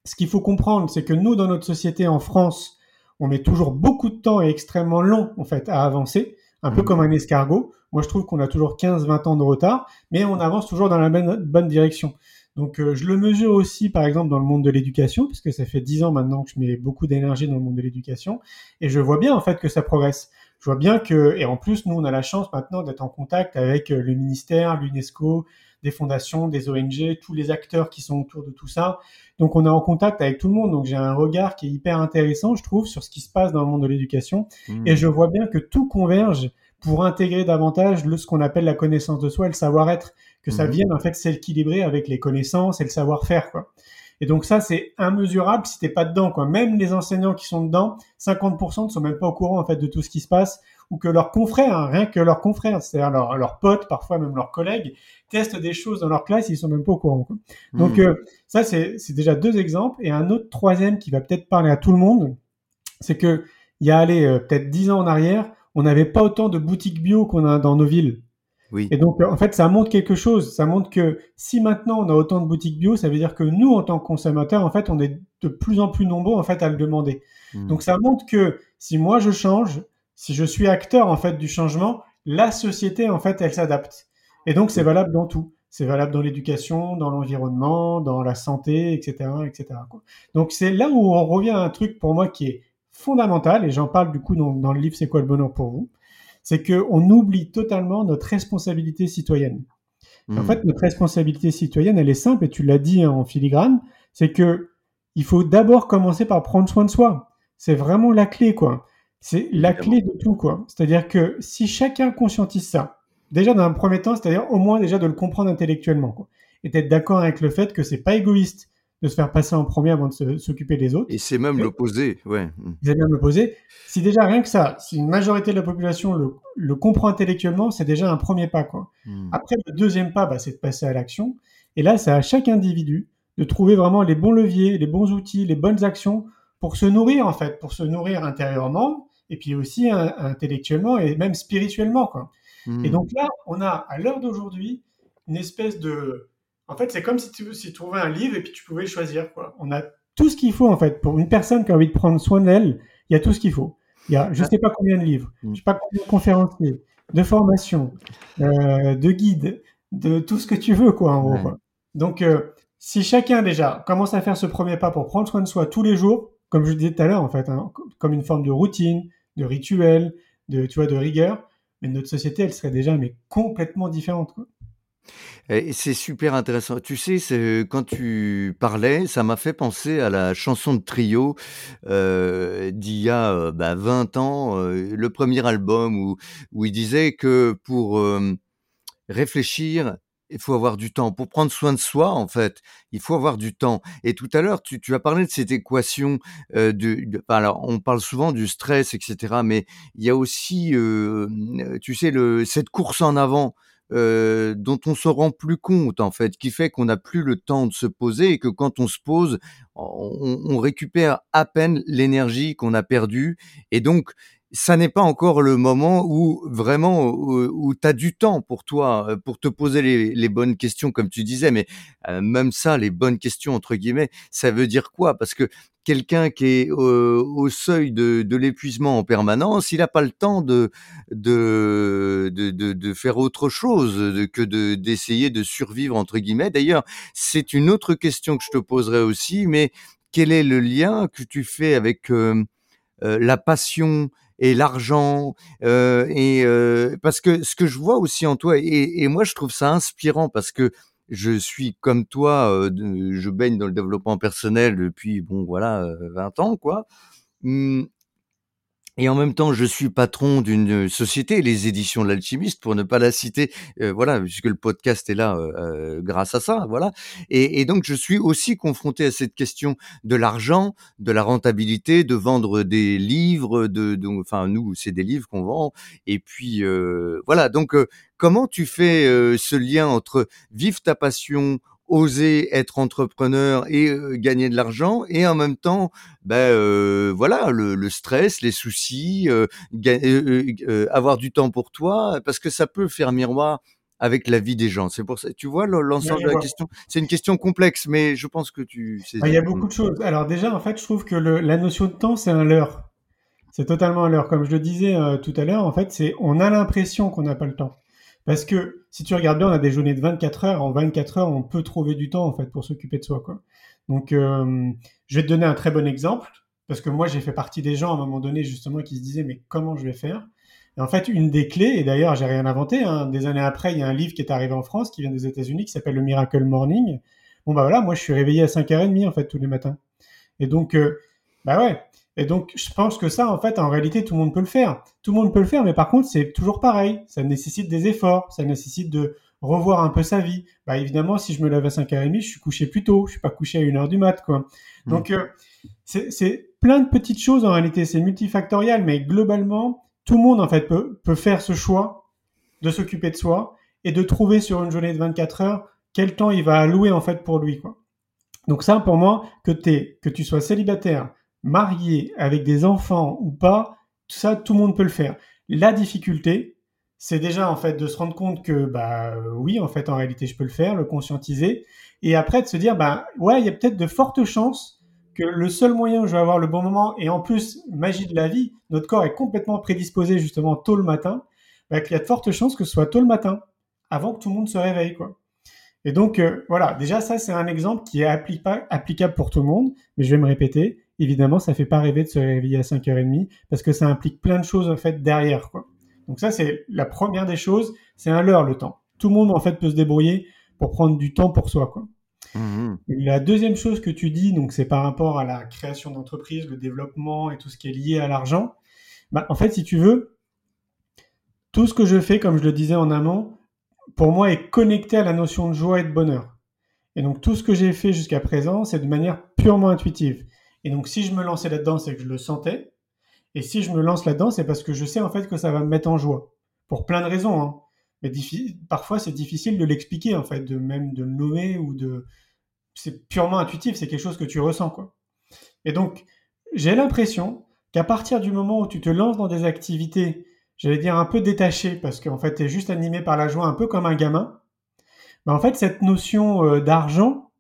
Ce qu'il faut comprendre, c'est que nous, dans notre société en France, on met toujours beaucoup de temps et extrêmement long, en fait, à avancer un peu mmh. comme un escargot. Moi, je trouve qu'on a toujours 15-20 ans de retard, mais on avance toujours dans la bonne, direction. Donc, euh, je le mesure aussi, par exemple, dans le monde de l'éducation, puisque ça fait 10 ans maintenant que je mets beaucoup d'énergie dans le monde de l'éducation, et je vois bien, en fait, que ça progresse. Je vois bien que, et en plus, nous, on a la chance maintenant d'être en contact avec euh, le ministère, l'UNESCO, des fondations, des ONG, tous les acteurs qui sont autour de tout ça. Donc on est en contact avec tout le monde. Donc j'ai un regard qui est hyper intéressant, je trouve, sur ce qui se passe dans le monde de l'éducation. Mmh. Et je vois bien que tout converge pour intégrer davantage le, ce qu'on appelle la connaissance de soi et le savoir-être, que ça mmh. vienne en fait s'équilibrer avec les connaissances et le savoir-faire. quoi. Et donc ça, c'est immesurable si t'es pas dedans. Quoi. Même les enseignants qui sont dedans, 50% ne sont même pas au courant en fait de tout ce qui se passe, ou que leurs confrères, hein, rien que leurs confrères, c'est-à-dire leurs, potes, parfois même leurs collègues, testent des choses dans leur classe, ils sont même pas au courant. Quoi. Donc hmm. euh, ça, c'est déjà deux exemples. Et un autre troisième qui va peut-être parler à tout le monde, c'est que il y a allé euh, peut-être dix ans en arrière, on n'avait pas autant de boutiques bio qu'on a dans nos villes. Oui. Et donc, euh, en fait, ça montre quelque chose. Ça montre que si maintenant on a autant de boutiques bio, ça veut dire que nous, en tant que consommateurs, en fait, on est de plus en plus nombreux, en fait, à le demander. Hmm. Donc, ça montre que si moi je change, si je suis acteur, en fait, du changement, la société, en fait, elle s'adapte. Et donc, c'est valable dans tout. C'est valable dans l'éducation, dans l'environnement, dans la santé, etc., etc. Donc, c'est là où on revient à un truc pour moi qui est fondamental, et j'en parle du coup dans, dans le livre C'est quoi le bonheur pour vous c'est qu'on oublie totalement notre responsabilité citoyenne. En hmm. fait, notre responsabilité citoyenne, elle est simple, et tu l'as dit en filigrane, c'est que il faut d'abord commencer par prendre soin de soi. C'est vraiment la clé, quoi. C'est la clé de tout, quoi. C'est-à-dire que si chacun conscientise ça, déjà dans un premier temps, c'est-à-dire au moins déjà de le comprendre intellectuellement, quoi, et d'être d'accord avec le fait que c'est pas égoïste de se faire passer en premier avant de s'occuper des autres. Et c'est même l'opposé, ouais. C'est même l'opposé. Si déjà rien que ça, si une majorité de la population le, le comprend intellectuellement, c'est déjà un premier pas, quoi. Hmm. Après, le deuxième pas, bah, c'est de passer à l'action. Et là, c'est à chaque individu de trouver vraiment les bons leviers, les bons outils, les bonnes actions pour se nourrir, en fait, pour se nourrir intérieurement, et puis aussi hein, intellectuellement et même spirituellement, quoi. Hmm. Et donc là, on a, à l'heure d'aujourd'hui, une espèce de, en fait, c'est comme si tu, si tu trouvais un livre et puis tu pouvais choisir. Quoi. On a tout ce qu'il faut, en fait. Pour une personne qui a envie de prendre soin d'elle, il y a tout ce qu'il faut. Il y a je ne sais pas combien de livres, je ne sais pas combien de conférenciers, de formations, euh, de guides, de tout ce que tu veux, quoi, en gros. Donc, euh, si chacun, déjà, commence à faire ce premier pas pour prendre soin de soi tous les jours, comme je disais tout à l'heure, en fait, hein, comme une forme de routine, de rituel, de, tu vois, de rigueur, mais notre société, elle serait déjà mais complètement différente. Quoi. C'est super intéressant. Tu sais, c'est quand tu parlais, ça m'a fait penser à la chanson de Trio euh, d'il y a euh, bah, 20 ans, euh, le premier album où, il disait que pour euh, réfléchir, il faut avoir du temps. Pour prendre soin de soi, en fait, il faut avoir du temps. Et tout à l'heure, tu, as parlé de cette équation. Euh, de, alors, on parle souvent du stress, etc. Mais il y a aussi, euh, tu sais, cette course en avant dont on se rend plus compte en fait, qui fait qu'on n'a plus le temps de se poser et que quand on se pose, on, récupère à peine l'énergie qu'on a perdue et donc ça n'est pas encore le moment où vraiment où, tu as du temps pour toi pour te poser les, bonnes questions comme tu disais mais même ça les bonnes questions entre guillemets ça veut dire quoi? Parce que quelqu'un qui est au seuil de, l'épuisement en permanence il n'a pas le temps de de, de de, faire autre chose que de d'essayer de survivre entre guillemets. D'ailleurs c'est une autre question que je te poserai aussi mais quel est le lien que tu fais avec la passion et l'argent et parce que ce que je vois aussi en toi et, moi je trouve ça inspirant parce que je suis comme toi, je baigne dans le développement personnel depuis bon voilà 20 ans quoi. Mmh, et en même temps, je suis patron d'une société, les éditions de l'Alchimiste, pour ne pas la citer, euh, voilà, puisque le podcast est là euh, euh, grâce à ça, voilà. Et, et, donc, je suis aussi confronté à cette question de l'argent, de la rentabilité, de vendre des livres, de, enfin, nous, c'est des livres qu'on vend. Et puis, euh, voilà. Donc, euh, comment tu fais ce lien entre vivre ta passion oser être entrepreneur et euh, gagner de l'argent et en même temps ben euh, voilà le, le, stress les soucis euh, euh, avoir du temps pour toi parce que ça peut faire miroir avec la vie des gens. C'est pour ça tu vois l'ensemble de la question? C'est une question complexe mais je pense que tu il y a beaucoup de choses. Alors déjà en fait je trouve que le, la notion de temps c'est un leurre. C'est totalement un leurre. Comme je le disais tout à l'heure en fait c'est on a l'impression qu'on n'a pas le temps parce que si tu regardes bien, on a des journées de 24 heures. En 24 heures, on peut trouver du temps en fait pour s'occuper de soi. Quoi. Donc, euh, je vais te donner un très bon exemple parce que moi, j'ai fait partie des gens à un moment donné justement qui se disaient mais comment je vais faire? Et en fait, une des clés, et d'ailleurs, j'ai rien inventé. Hein, des années après, il y a un livre qui est arrivé en France, qui vient des États-Unis, qui s'appelle le Miracle Morning. Bon bah voilà, moi, je suis réveillé à 5h30 en fait tous les matins. Et donc, euh, bah ouais, et donc, je pense que ça, en fait, en réalité, tout le monde peut le faire. Tout le monde peut le faire, mais par contre, c'est toujours pareil. Ça nécessite des efforts, ça nécessite de revoir un peu sa vie. Bah, évidemment, si je me lève à 5h30, je suis couché plus tôt. Je suis pas couché à 1h du mat, quoi. Mmh. Donc, euh, c'est plein de petites choses, en réalité. C'est multifactorial, mais globalement, tout le monde, en fait, peut, peut faire ce choix de s'occuper de soi et de trouver sur une journée de 24 heures quel temps il va allouer, en fait, pour lui, quoi. Donc ça, pour moi, que, es, que tu sois célibataire, marié, avec des enfants ou pas, tout ça, tout le monde peut le faire. La difficulté, c'est déjà en fait de se rendre compte que bah oui, en fait, en réalité, je peux le faire, le conscientiser, et après de se dire bah ouais, il y a peut-être de fortes chances que le seul moyen où je vais avoir le bon moment, et en plus magie de la vie, notre corps est complètement prédisposé justement tôt le matin, bah, qu'il y a de fortes chances que ce soit tôt le matin, avant que tout le monde se réveille quoi. Et donc euh, voilà, déjà ça c'est un exemple qui est applicable pour tout le monde, mais je vais me répéter, évidemment, ça fait pas rêver de se réveiller à 5h30 parce que ça implique plein de choses en fait derrière. Quoi. Donc ça, c'est la première des choses, c'est un leurre le temps. Tout le monde en fait peut se débrouiller pour prendre du temps pour soi. Quoi. Mmh. La deuxième chose que tu dis, donc c'est par rapport à la création d'entreprise, le développement et tout ce qui est lié à l'argent. Bah, en fait, si tu veux, tout ce que je fais, comme je le disais en amont, pour moi est connecté à la notion de joie et de bonheur. Et donc tout ce que j'ai fait jusqu'à présent, c'est de manière purement intuitive. Et donc, si je me lançais là-dedans, c'est que je le sentais. Et si je me lance là-dedans, c'est parce que je sais en fait que ça va me mettre en joie. Pour plein de raisons. Hein. Mais parfois, c'est difficile de l'expliquer, en fait, de même de le nommer ou de. C'est purement intuitif, c'est quelque chose que tu ressens, quoi. Et donc, j'ai l'impression qu'à partir du moment où tu te lances dans des activités, j'allais dire un peu détachées, parce qu'en fait, tu es juste animé par la joie, un peu comme un gamin, bah, en fait, cette notion euh, d'argent,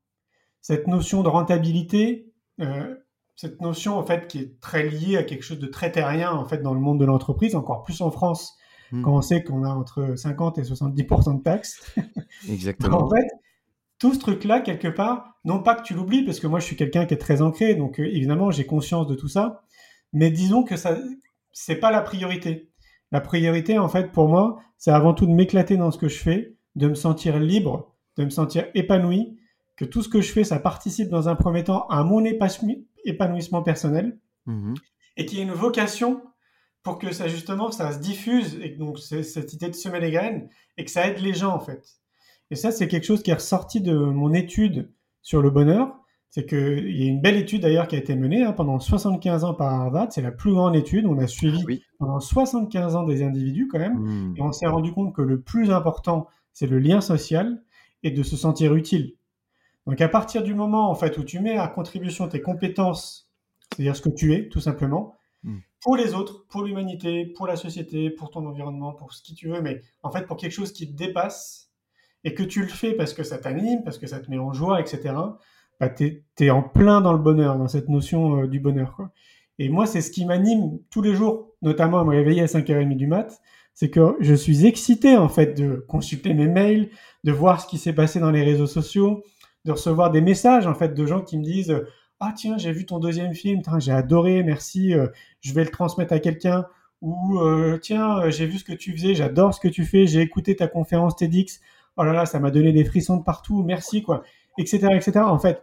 cette notion de rentabilité, euh, cette notion en fait qui est très liée à quelque chose de très terrien en fait dans le monde de l'entreprise, encore plus en France hmm. quand on sait qu'on a entre 50 et 70% de taxes. [laughs] Exactement. en fait, tout ce truc-là quelque part, non pas que tu l'oublies parce que moi je suis quelqu'un qui est très ancré, donc euh, évidemment j'ai conscience de tout ça, mais disons que ça c'est pas la priorité. La priorité en fait pour moi, c'est avant tout de m'éclater dans ce que je fais, de me sentir libre, de me sentir épanoui, que tout ce que je fais, ça participe dans un premier temps à mon épanouissement personnel mmh et qu'il y ait une vocation pour que ça justement ça se diffuse et donc cette idée de semer les graines et que ça aide les gens en fait. Et ça c'est quelque chose qui est ressorti de mon étude sur le bonheur. C'est qu'il y a une belle étude d'ailleurs qui a été menée hein, pendant 75 ans par Harvard. C'est la plus grande étude. On a suivi pendant 75 ans des individus quand même. Mmh. Et on s'est rendu compte que le plus important, c'est le lien social et de se sentir utile. Donc à partir du moment en fait où tu mets à contribution tes compétences, c'est-à-dire ce que tu es tout simplement, hmm. pour les autres, pour l'humanité, pour la société, pour ton environnement, pour ce qui tu veux, mais en fait pour quelque chose qui te dépasse et que tu le fais parce que ça t'anime, parce que ça te met en joie, etc. Bah, tu es, en plein dans le bonheur, dans cette notion euh, du bonheur. Quoi. Et moi, c'est ce qui m'anime tous les jours, notamment à me réveiller à 5h30 du mat, c'est que je suis excité en fait de consulter mes mails, de voir ce qui s'est passé dans les réseaux sociaux, de recevoir des messages en fait de gens qui me disent ah tiens j'ai vu ton deuxième film, j'ai adoré, merci, euh, je vais le transmettre à quelqu'un ou euh, tiens euh, j'ai vu ce que tu faisais, j'adore ce que tu fais, j'ai écouté ta conférence TEDx, oh là là ça m'a donné des frissons de partout, merci quoi, etc etc. En fait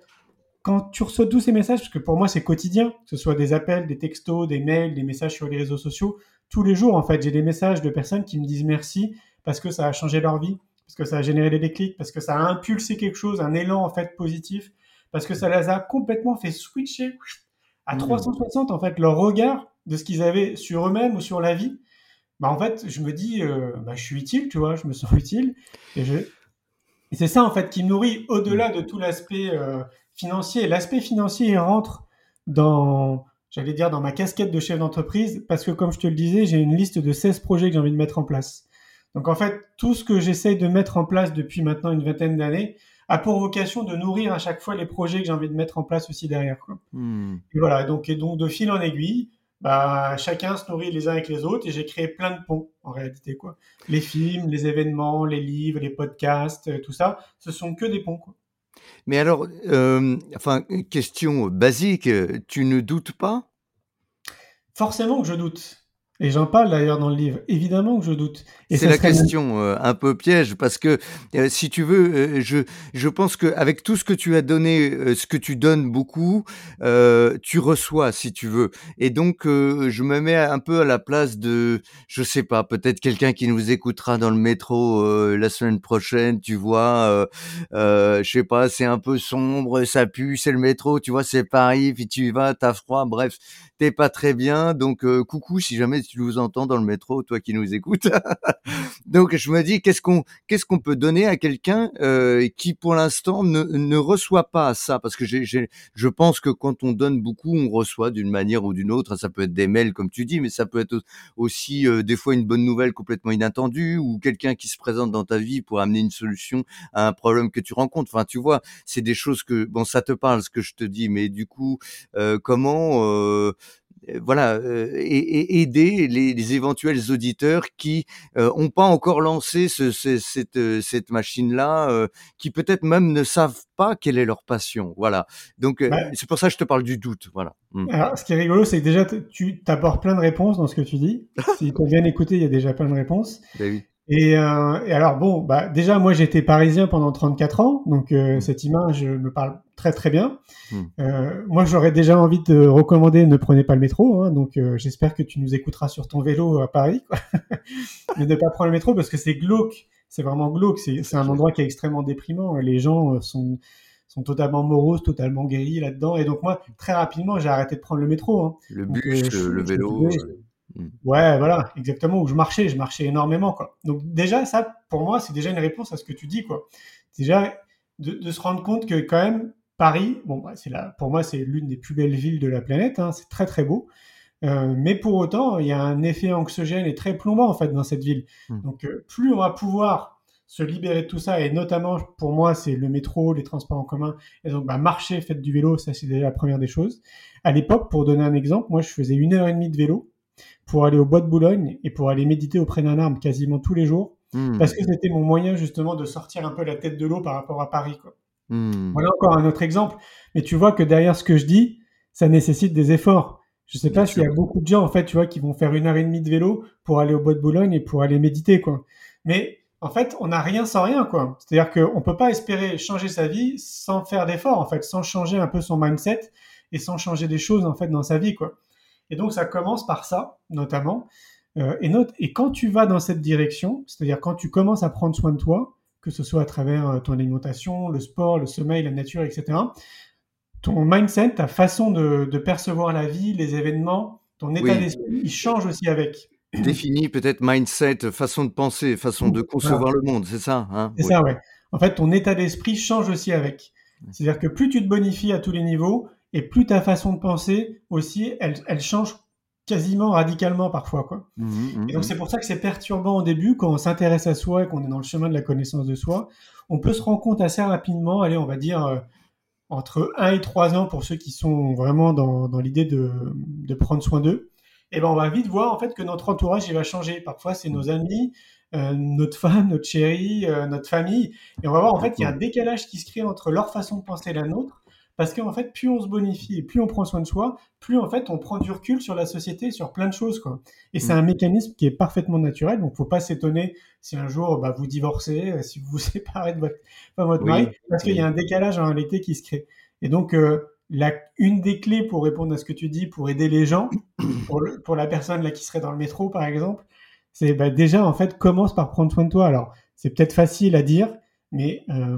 quand tu reçois tous ces messages, parce que pour moi c'est quotidien, que ce soit des appels, des textos, des mails, des messages sur les réseaux sociaux, tous les jours en fait, j'ai des messages de personnes qui me disent merci parce que ça a changé leur vie, parce que ça a généré des déclics, parce que ça a impulsé quelque chose, un élan en fait positif, parce que ça les a complètement fait switcher à 360 en fait leur regard de ce qu'ils avaient sur eux-mêmes ou sur la vie. Bah en fait, je me dis, euh, bah, je suis utile, tu vois, je me sens utile, et je, et c'est ça en fait qui me nourrit au-delà de tout l'aspect euh, financier. L'aspect financier rentre dans, j'allais dire, dans ma casquette de chef d'entreprise parce que comme je te le disais, j'ai une liste de 16 projets que j'ai envie de mettre en place. Donc en fait, tout ce que j'essaye de mettre en place depuis maintenant une vingtaine d'années a pour vocation de nourrir à chaque fois les projets que j'ai envie de mettre en place aussi derrière. Quoi. Hmm. Et voilà, donc, et donc de fil en aiguille, bah, chacun se nourrit les uns avec les autres et j'ai créé plein de ponts en réalité. Quoi. Les films, les événements, les livres, les podcasts, euh, tout ça, ce sont que des ponts. Quoi. Mais alors, euh, enfin, question basique, tu ne doutes pas? Forcément que je doute. Et j'en parle d'ailleurs dans le livre. Évidemment que je doute. C'est la question euh, un peu piège parce que euh, si tu veux, euh, je je pense que avec tout ce que tu as donné, ce que tu donnes beaucoup, tu reçois si tu veux. Et donc je me mets un peu à la place de, je sais pas, peut-être quelqu'un qui nous écoutera dans le métro la semaine prochaine. Tu vois, je sais pas, c'est un peu sombre, ça pue, c'est le métro, tu vois, c'est Paris, puis tu y vas, t'as froid, bref, t'es pas très bien. Donc coucou si jamais tu nous entends dans le métro, toi qui nous écoutes. [laughs] Donc je me dis qu'est-ce qu'on qu'est-ce qu'on peut donner à quelqu'un euh, qui pour l'instant ne, ne reçoit pas ça? Parce que j'ai, je pense que quand on donne beaucoup, on reçoit d'une manière ou d'une autre. Ça peut être des mails comme tu dis, mais ça peut être aussi euh, des fois une bonne nouvelle complètement inattendue ou quelqu'un qui se présente dans ta vie pour amener une solution à un problème que tu rencontres. Enfin, tu vois, c'est des choses que bon, ça te parle ce que je te dis, mais du coup, euh, comment euh, voilà, euh, et, aider les, éventuels auditeurs qui n'ont euh, pas encore lancé ce, cette, cette machine-là, qui peut-être même ne savent pas quelle est leur passion. Voilà. Donc bah c'est pour ça que je te parle du doute. Voilà. Mmh. Alors, ce qui est rigolo, c'est que déjà tu apportes plein de réponses dans ce que tu dis. [laughs] si tu viens écouter, il y a déjà plein de réponses. Ben oui. Et, euh, et, alors bon, bah déjà moi j'étais parisien pendant 34 ans, donc euh, mmh. cette image me parle très très bien. Mmh. Euh, moi j'aurais déjà envie de recommander ne prenez pas le métro, hein, donc euh, j'espère que tu nous écouteras sur ton vélo à Paris, quoi. [laughs] mais ne pas prendre le métro parce que c'est glauque, c'est vraiment glauque, c'est un endroit qui est extrêmement déprimant. Les gens sont sont totalement moroses, totalement guéris là-dedans, et donc moi très rapidement j'ai arrêté de prendre le métro. Hein. Le bus, le vélo. Mm. Ouais, voilà, exactement, où je marchais, je marchais énormément, quoi. Donc déjà, ça, pour moi, c'est déjà une réponse à ce que tu dis, quoi. Déjà, de, se rendre compte que quand même, Paris, bon, bah, c'est là, pour moi, c'est l'une des plus belles villes de la planète, hein, c'est très très beau. Euh, mais pour autant, il y a un effet anxiogène et très plombant en fait dans cette ville. Mm. Donc, euh, plus on va pouvoir se libérer de tout ça, et notamment pour moi, c'est le métro, les transports en commun, et donc bah, marcher, faites du vélo, ça c'est déjà la première des choses. À l'époque, pour donner un exemple, moi je faisais une heure et demie de vélo pour aller au bois de Boulogne et pour aller méditer auprès d'un arbre quasiment tous les jours, hmm. parce que c'était mon moyen justement de sortir un peu la tête de l'eau par rapport à Paris. Quoi. Hmm. Voilà encore un autre exemple. Mais tu vois que derrière ce que je dis, ça nécessite des efforts. Je sais pas s'il y a beaucoup de gens en fait, tu vois, qui vont faire une heure et demie de vélo pour aller au bois de Boulogne et pour aller méditer, quoi. Mais en fait, on n'a rien sans rien, quoi. C'est-à-dire qu'on peut pas espérer changer sa vie sans faire d'efforts, en fait, sans changer un peu son mindset et sans changer des choses en fait dans sa vie, quoi. Et donc ça commence par ça, notamment. Euh, et, note, et quand tu vas dans cette direction, c'est-à-dire quand tu commences à prendre soin de toi, que ce soit à travers euh, ton alimentation, le sport, le sommeil, la nature, etc., ton mindset, ta façon de, percevoir la vie, les événements, ton état d'esprit, il change aussi avec. Définis peut-être mindset, façon de penser, façon de concevoir le monde, c'est ça hein? C'est ça, ouais. En fait, ton état d'esprit change aussi avec. C'est-à-dire que plus tu te bonifies à tous les niveaux, et plus ta façon de penser aussi, elle, elle change quasiment radicalement parfois. Quoi. Mmh, mmh, et donc mmh. c'est pour ça que c'est perturbant au début, quand on s'intéresse à soi et qu'on est dans le chemin de la connaissance de soi, on peut se rendre compte assez rapidement, allez, on va dire euh, entre 1 et 3 ans pour ceux qui sont vraiment dans, dans l'idée de, de, prendre soin d'eux, et ben on va vite voir en fait que notre entourage il va changer. Parfois c'est nos amis, euh, notre femme, notre chérie, euh, notre famille, et on va voir en fait qu'il y a un décalage qui se crée entre leur façon de penser et la nôtre, parce qu'en fait, plus on se bonifie et plus on prend soin de soi, plus en fait on prend du recul sur la société, sur plein de choses. Quoi. Et c'est mm. un mécanisme qui est parfaitement naturel. Donc, faut pas s'étonner si un jour bah, vous divorcez, euh, si vous [laughs] vous séparez de votre, votre mari, parce qu'il y a un décalage en réalité qui se crée. Et donc, euh, la, une des clés pour répondre à ce que tu dis, pour aider les gens, [coughs] pour, le- pour la personne là qui serait dans le métro, par exemple, c'est bah, déjà, en fait, commence par prendre soin de toi. Alors, c'est peut-être facile à dire, mais euh,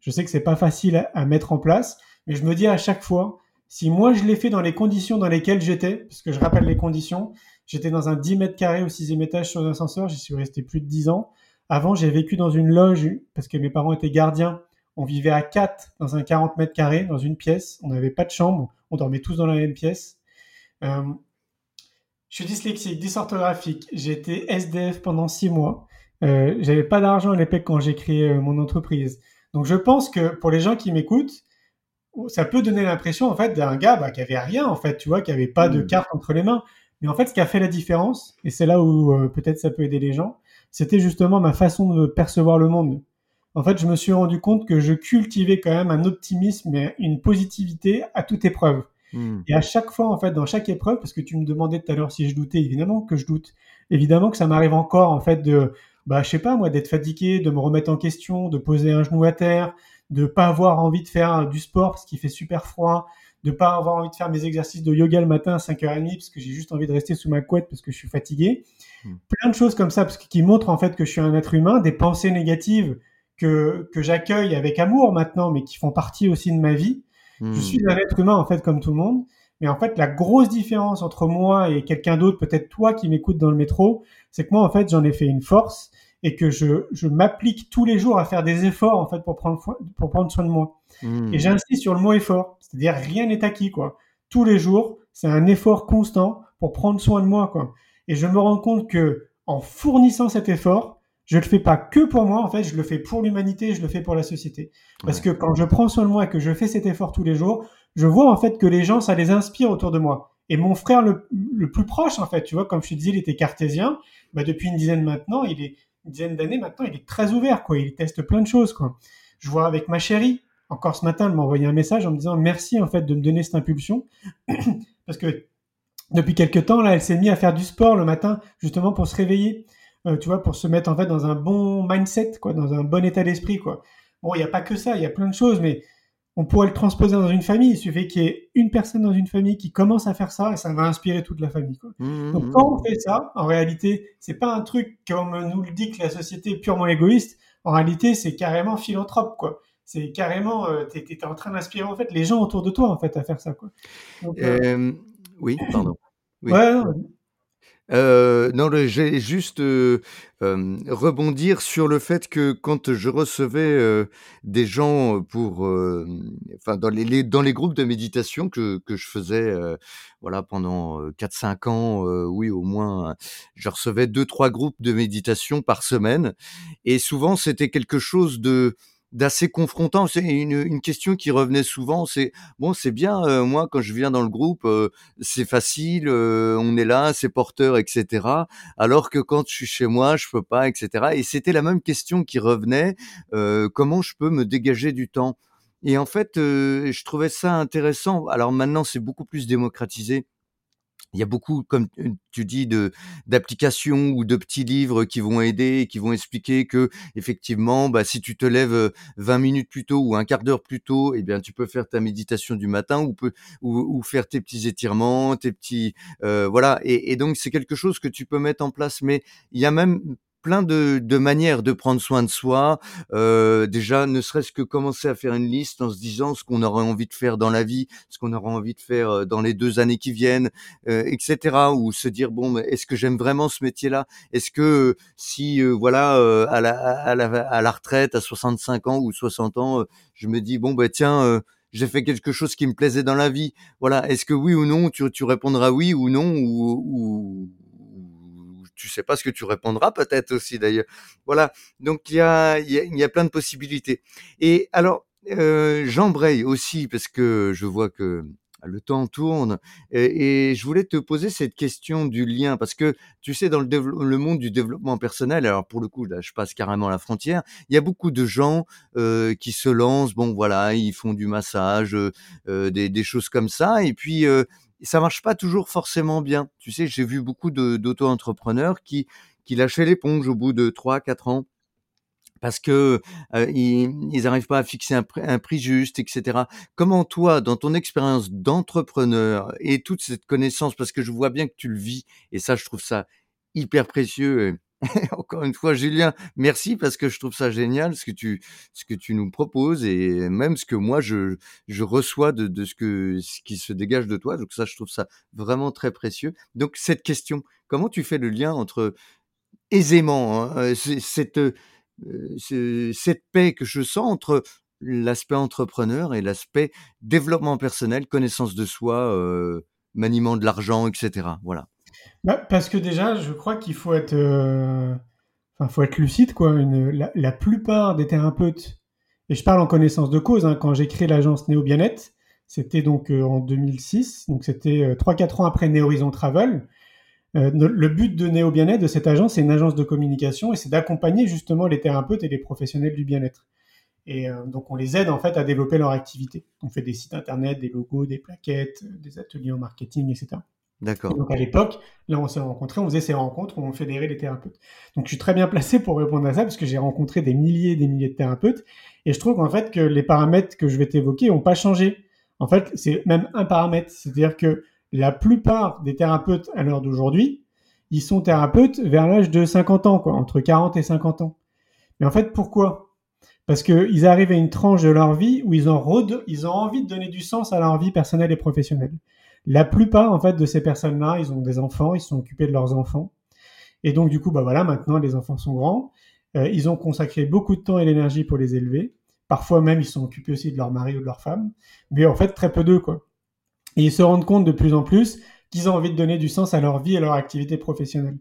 je sais que c'est pas facile à, à mettre en place. Mais je me dis à chaque fois, si moi je l'ai fait dans les conditions dans lesquelles j'étais, parce que je rappelle les conditions, j'étais dans un 10 mètres carrés au sixième étage sur un ascenseur, j'y suis resté plus de 10 ans. Avant, j'ai vécu dans une loge parce que mes parents étaient gardiens. On vivait à 4 dans un 40 mètres carrés, dans une pièce. On n'avait pas de chambre. On dormait tous dans la même pièce. Euh, je suis dyslexique, dysorthographique. J'ai été SDF pendant 6 mois. Euh, J'avais pas d'argent à l'époque quand j'ai créé euh, mon entreprise. Donc je pense que pour les gens qui m'écoutent, ça peut donner l'impression en fait d'un gars bah, qui avait rien en fait, tu vois, qui avait pas de Mm. carte entre les mains. Mais en fait, ce qui a fait la différence, et c'est là où euh, peut-être ça peut aider les gens, c'était justement ma façon de percevoir le monde. En fait, je me suis rendu compte que je cultivais quand même un optimisme et une positivité à toute épreuve. Hmm. Et à chaque fois, en fait, dans chaque épreuve, parce que tu me demandais tout à l'heure si je doutais, évidemment que je doute. Évidemment que ça m'arrive encore, en fait, de, bah, je sais pas, moi, d'être fatigué, de me remettre en question, de poser un genou à terre, de pas avoir envie de faire du sport parce qu'il fait super froid, de pas avoir envie de faire mes exercices de yoga le matin à 5h30 parce que j'ai juste envie de rester sous ma couette parce que je suis fatigué. Mm. Plein de choses comme ça, parce que, qui montrent, en fait, que je suis un être humain, des pensées négatives que, que j'accueille avec amour maintenant, mais qui font partie aussi de ma vie. Hmm. Je suis un être humain en fait comme tout le monde, mais en fait la grosse différence entre moi et quelqu'un d'autre, peut-être toi qui m'écoutes dans le métro, c'est que moi en fait j'en ai fait une force et que je, je m'applique tous les jours à faire des efforts en fait pour prendre, pour prendre soin de moi. Hmm. Et j'insiste sur le mot effort, c'est-à-dire rien n'est acquis quoi. Tous les jours, c'est un effort constant pour prendre soin de moi quoi. Et je me rends compte que en fournissant cet effort, je le fais pas que pour moi, en fait, je le fais pour l'humanité, je le fais pour la société. Parce Ouais. que quand je prends soin de moi et que je fais cet effort tous les jours, je vois en fait que les gens, ça les inspire autour de moi. Et mon frère le, le plus proche, en fait, tu vois, comme je te disais, il était cartésien. Bah, depuis une dizaine maintenant, il est une dizaine d'années maintenant, il est très ouvert, quoi. Il teste plein de choses, quoi. Je vois avec ma chérie. Encore ce matin, elle m'a envoyé un message en me disant merci en fait de me donner cette impulsion [clears throat] parce que depuis quelques temps là, elle s'est mise à faire du sport le matin justement pour se réveiller, euh, tu vois, pour se mettre en fait dans un bon mindset, quoi, dans un bon état d'esprit, quoi. Bon, il n'y a pas que ça, il y a plein de choses, mais on pourrait le transposer dans une famille. Il suffit qu'il y ait une personne dans une famille qui commence à faire ça et ça va inspirer toute la famille. Quoi. Hmm, Donc hmm. quand on fait ça, en réalité, c'est pas un truc comme nous le dit que la société est purement égoïste. En réalité, c'est carrément philanthrope, quoi. C'est carrément, euh, t'es, t'es en train d'inspirer en fait les gens autour de toi en fait à faire ça, quoi. Donc, euh, Euh, oui, pardon. Oui. ouais, non, Euh, non, j'ai juste euh, euh, rebondir sur le fait que quand je recevais euh, des gens pour, euh, enfin dans les, les- dans les groupes de méditation que que je faisais, voilà pendant euh, 4-5 ans, oui au moins, je recevais deux trois groupes de méditation par semaine, et souvent c'était quelque chose de d'assez confrontant. C'est une, une question qui revenait souvent. C'est bon, c'est bien. euh, moi, quand je viens dans le groupe, euh, c'est facile, euh, on est là, c'est porteur, etc. Alors que quand je suis chez moi, je peux pas, etc. Et c'était la même question qui revenait euh, comment je peux me dégager du temps? Et en fait, euh, je trouvais ça intéressant. Alors maintenant, c'est beaucoup plus démocratisé. Il y a beaucoup, comme tu dis, de d'applications ou de petits livres qui vont aider, qui vont expliquer que effectivement, bah, si tu te lèves 20 minutes plus tôt ou un quart d'heure plus tôt, eh bien, tu peux faire ta méditation du matin ou peut ou, ou faire tes petits étirements, tes petits voilà. Et, et donc c'est quelque chose que tu peux mettre en place. Mais il y a même plein de, de manières de prendre soin de soi. Euh, déjà, ne serait-ce que commencer à faire une liste en se disant ce qu'on aurait envie de faire dans la vie, ce qu'on aura envie de faire dans les deux années qui viennent, euh, etc. Ou se dire bon, est-ce que j'aime vraiment ce métier-là? Est-ce que si euh, voilà à, la, à, la, à la retraite à 65 ans ou 60 ans, je me dis bon bah tiens. J'ai fait quelque chose qui me plaisait dans la vie. Voilà. Est-ce que oui ou non, tu, tu répondras oui ou non ou, ou, tu sais pas ce que tu répondras peut-être aussi d'ailleurs. Voilà. Donc il y a, y a, plein de possibilités. Et alors, euh, j'embraye aussi parce que je vois que le temps tourne et, je voulais te poser cette question du lien parce que tu sais dans le, monde du développement personnel alors pour le coup là je passe carrément la frontière il y a beaucoup de gens euh, qui se lancent bon voilà ils font du massage euh, des, choses comme ça et puis ça marche pas toujours forcément bien tu sais j'ai vu beaucoup d'auto-entrepreneurs qui qui lâchaient l'éponge au bout de trois quatre ans parce que euh, ils n'arrivent pas à fixer un, un, prix juste, etc. Comment toi, dans ton expérience d'entrepreneur et toute cette connaissance, parce que je vois bien que tu le vis, et ça, je trouve ça hyper précieux. [laughs] Encore une fois, Julien, merci parce que je trouve ça génial ce que tu ce que tu nous proposes et même ce que moi je je reçois de, de ce que ce qui se dégage de toi. Donc ça, je trouve ça vraiment très précieux. Donc cette question, comment tu fais le lien entre aisément hein, euh, cette euh, cette paix que je sens entre l'aspect entrepreneur et l'aspect développement personnel, connaissance de soi, euh, maniement de l'argent, etc. Voilà. Bah, parce que déjà, je crois qu'il faut être, euh, lucide, quoi. La, plupart des thérapeutes, et je parle en connaissance de cause, hein, quand j'ai créé l'agence Néo c'était donc euh, en 2006, donc c'était 3-4 euh, ans après Néo Horizon Travel. Le but de Néo Bien-être, de cette agence, c'est une agence de communication et c'est d'accompagner justement les thérapeutes et les professionnels du bien-être. Et donc on les aide en fait à développer leur activité. On fait des sites internet, des logos, des plaquettes, des ateliers en marketing, etc. D'accord. Donc à l'époque, là on s'est rencontrés, on faisait ces rencontres on fédérait les thérapeutes. Donc je suis très bien placé pour répondre à ça parce que j'ai rencontré des milliers et des milliers de thérapeutes et je trouve en fait que les paramètres que je vais t'évoquer n'ont pas changé. En fait, c'est même un paramètre, c'est-à-dire que la plupart des thérapeutes à l'heure d'aujourd'hui, ils sont thérapeutes vers l'âge de 50 ans, quoi, entre 40 et 50 ans. Mais en fait, pourquoi? Parce qu'ils arrivent à une tranche de leur vie où ils ont, ils ont envie de donner du sens à leur vie personnelle et professionnelle. La plupart, en fait, de ces personnes-là, ils ont des enfants, ils sont occupés de leurs enfants. Et donc, du coup, bah voilà, maintenant, les enfants sont grands. Euh, ils ont consacré beaucoup de temps et d'énergie pour les élever. Parfois même, ils sont occupés aussi de leur mari ou de leur femme. Mais en fait, très peu d'eux, quoi. Et ils se rendent compte de plus en plus qu'ils ont envie de donner du sens à leur vie et à leur activité professionnelle.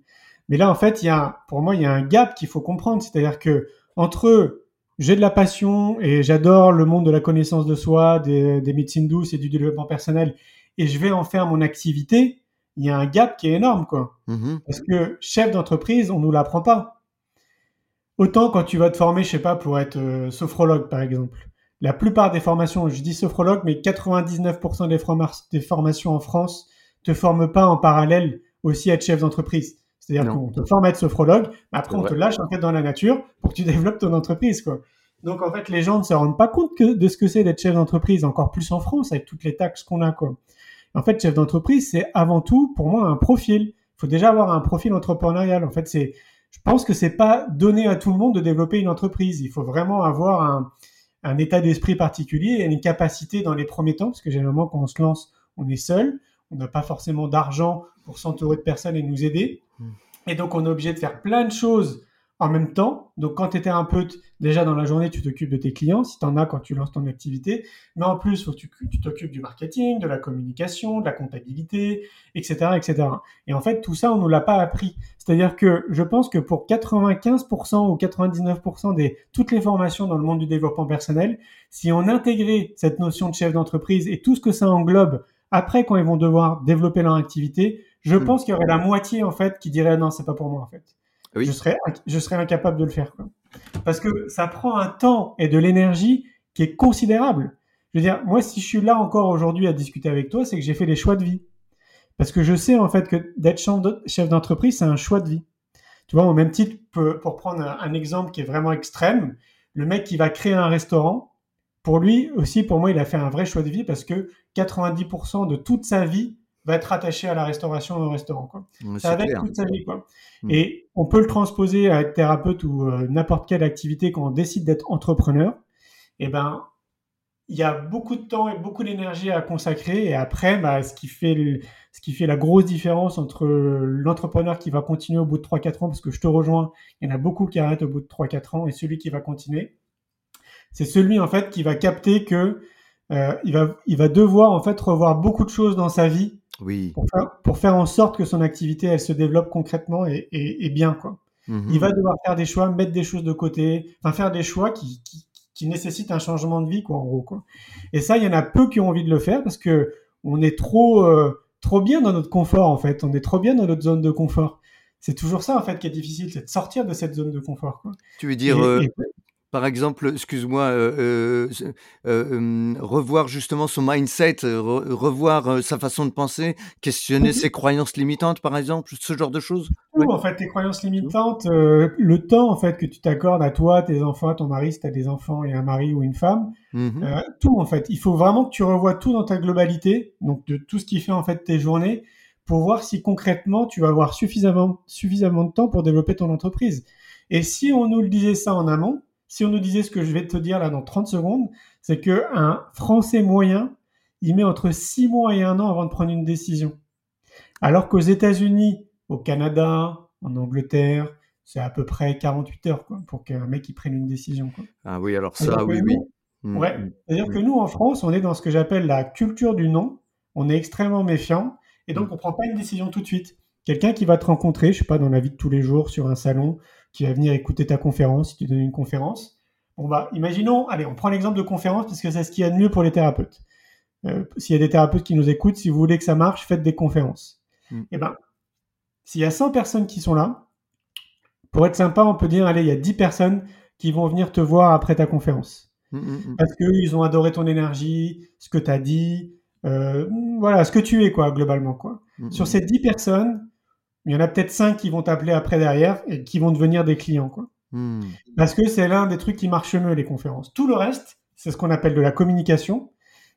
Mais là, en fait, il y a, pour moi, il y a un gap qu'il faut comprendre. C'est-à-dire que entre j'ai de la passion et j'adore le monde de la connaissance de soi, des, des médecines douces et du développement personnel, et je vais en faire mon activité, il y a un gap qui est énorme, quoi. Mmh Parce que chef d'entreprise, on nous l'apprend pas. Autant quand tu vas te former, je sais pas, pour être euh, sophrologue, par exemple la plupart des formations, je dis sophrologue, mais 99% des, des, formations en France te forment pas en parallèle aussi à être chef d'entreprise. C'est-à-dire qu'on te forme à être sophrologue, mais après on te lâche en fait dans la nature pour que tu [laughs] développes ton entreprise, quoi. Donc en fait, les gens ne se rendent pas compte que, de ce que c'est d'être chef d'entreprise, encore plus en France avec toutes les taxes qu'on a, quoi. En fait, chef d'entreprise, c'est avant tout pour moi un profil. Il faut déjà avoir un profil entrepreneurial. En fait, c'est, je pense que c'est pas donné à tout le monde de développer une entreprise. Il faut vraiment avoir un, un état d'esprit particulier et une capacité dans les premiers temps, parce que généralement quand on se lance, on est seul, on n'a pas forcément d'argent pour s'entourer de personnes et nous aider. Hmm. Et donc on est obligé de faire plein de choses en même temps. Donc, quand tu es thérapeute, déjà dans la journée, tu t'occupes de tes clients, si tu en as quand tu lances ton activité. Mais en plus, faut que tu t'occupes du marketing, de la communication, de la comptabilité, etc., etc. Et en fait, tout ça, on ne nous l'a pas appris. C'est-à-dire que je pense que pour 95% ou 99% des toutes les formations dans le monde du développement personnel, si on intégrait cette notion de chef d'entreprise et tout ce que ça englobe après quand ils vont devoir développer leur activité, je hmm. pense qu'il y aurait la moitié en fait qui dirait non, c'est pas pour moi en fait je, serais, incapable de le faire. Parce que ça prend un temps et de l'énergie qui est considérable. Je veux dire, moi, si je suis là encore aujourd'hui à discuter avec toi, c'est que j'ai fait des choix de vie. Parce que je sais en fait que d'être chef d'entreprise, c'est un choix de vie. Tu vois, au même titre, pour prendre un, exemple qui est vraiment extrême, le mec qui va créer un restaurant, pour lui aussi, pour moi, il a fait un vrai choix de vie parce que 90% de toute sa vie, va être attaché à la restauration au restaurant. Quoi. ça va être toute sa vie. Quoi. Mm. Et on peut le transposer à être thérapeute ou euh, n'importe quelle activité quand on décide d'être entrepreneur. Et eh ben, il y a beaucoup de temps et beaucoup d'énergie à consacrer. Et après, bah, ce, qui fait ce qui fait la grosse différence entre l'entrepreneur qui va continuer au bout de 3-4 ans, parce que je te rejoins, il y en a beaucoup qui arrêtent au bout de 3-4 ans, et celui qui va continuer, c'est celui en fait qui va capter que euh, il, va, il va devoir en fait revoir beaucoup de choses dans sa vie oui. Pour faire, en sorte que son activité, elle se développe concrètement et, et, bien, quoi. Mhm. Il va devoir faire des choix, mettre des choses de côté, enfin faire des choix qui, qui, qui, nécessitent un changement de vie, quoi, en gros, quoi. Et ça, il y en a peu qui ont envie de le faire parce que on est trop, euh, trop bien dans notre confort, en fait. On est trop bien dans notre zone de confort. C'est toujours ça, en fait, qui est difficile, c'est de sortir de cette zone de confort, quoi. Tu veux dire, euh, par exemple, excuse-moi, euh, euh, euh, revoir justement son mindset, revoir sa façon de penser, questionner ses croyances limitantes, par exemple, ce genre de choses? Tout, en fait, tes croyances limitantes, le temps en fait que tu t'accordes à toi, tes enfants, ton mari, si tu as des enfants et un mari ou une femme, mmh tout en fait. Il faut vraiment que tu revoies tout dans ta globalité, donc de tout ce qui fait en fait tes journées, pour voir si concrètement tu vas avoir suffisamment, suffisamment de temps pour développer ton entreprise. Et si on nous le disait ça en amont, si on nous disait ce que je vais te dire là dans 30 secondes, c'est que un Français moyen, il met entre 6 mois et un an avant de prendre une décision. Alors qu'aux États-Unis, au Canada, en Angleterre, c'est à peu près 48 heures quoi, pour qu'un mec il prenne une décision. Quoi. Ah oui, alors ça, oui, oui. Mmh, ouais. Mmh, C'est-à-dire que mmh. nous, en France, on est dans ce que j'appelle la culture du non. On est extrêmement méfiant et donc on prend pas une décision tout de suite. Quelqu'un qui va te rencontrer, je sais pas, dans la vie de tous les jours, sur un salon, qui va venir écouter ta conférence, si tu donnes une conférence. Imaginons, allez, on prend l'exemple de conférence parce que c'est ce qu'il y a de mieux pour les thérapeutes. Euh, s'il y a des thérapeutes qui nous écoutent, si vous voulez que ça marche, faites des conférences. Mm. Eh ben, s'il y a 100 personnes qui sont là, pour être sympa, on peut dire, allez, il y a 10 personnes qui vont venir te voir après ta conférence. Mm, mm, parce qu'ils ont adoré ton énergie, ce que tu as dit, euh, voilà, ce que tu es, quoi, globalement, quoi. Sur ces 10 personnes, il y en a peut-être cinq qui vont t'appeler après derrière et qui vont devenir des clients, quoi. Hmm. Parce que c'est l'un des trucs qui marche mieux, les conférences. Tout le reste, c'est ce qu'on appelle de la communication.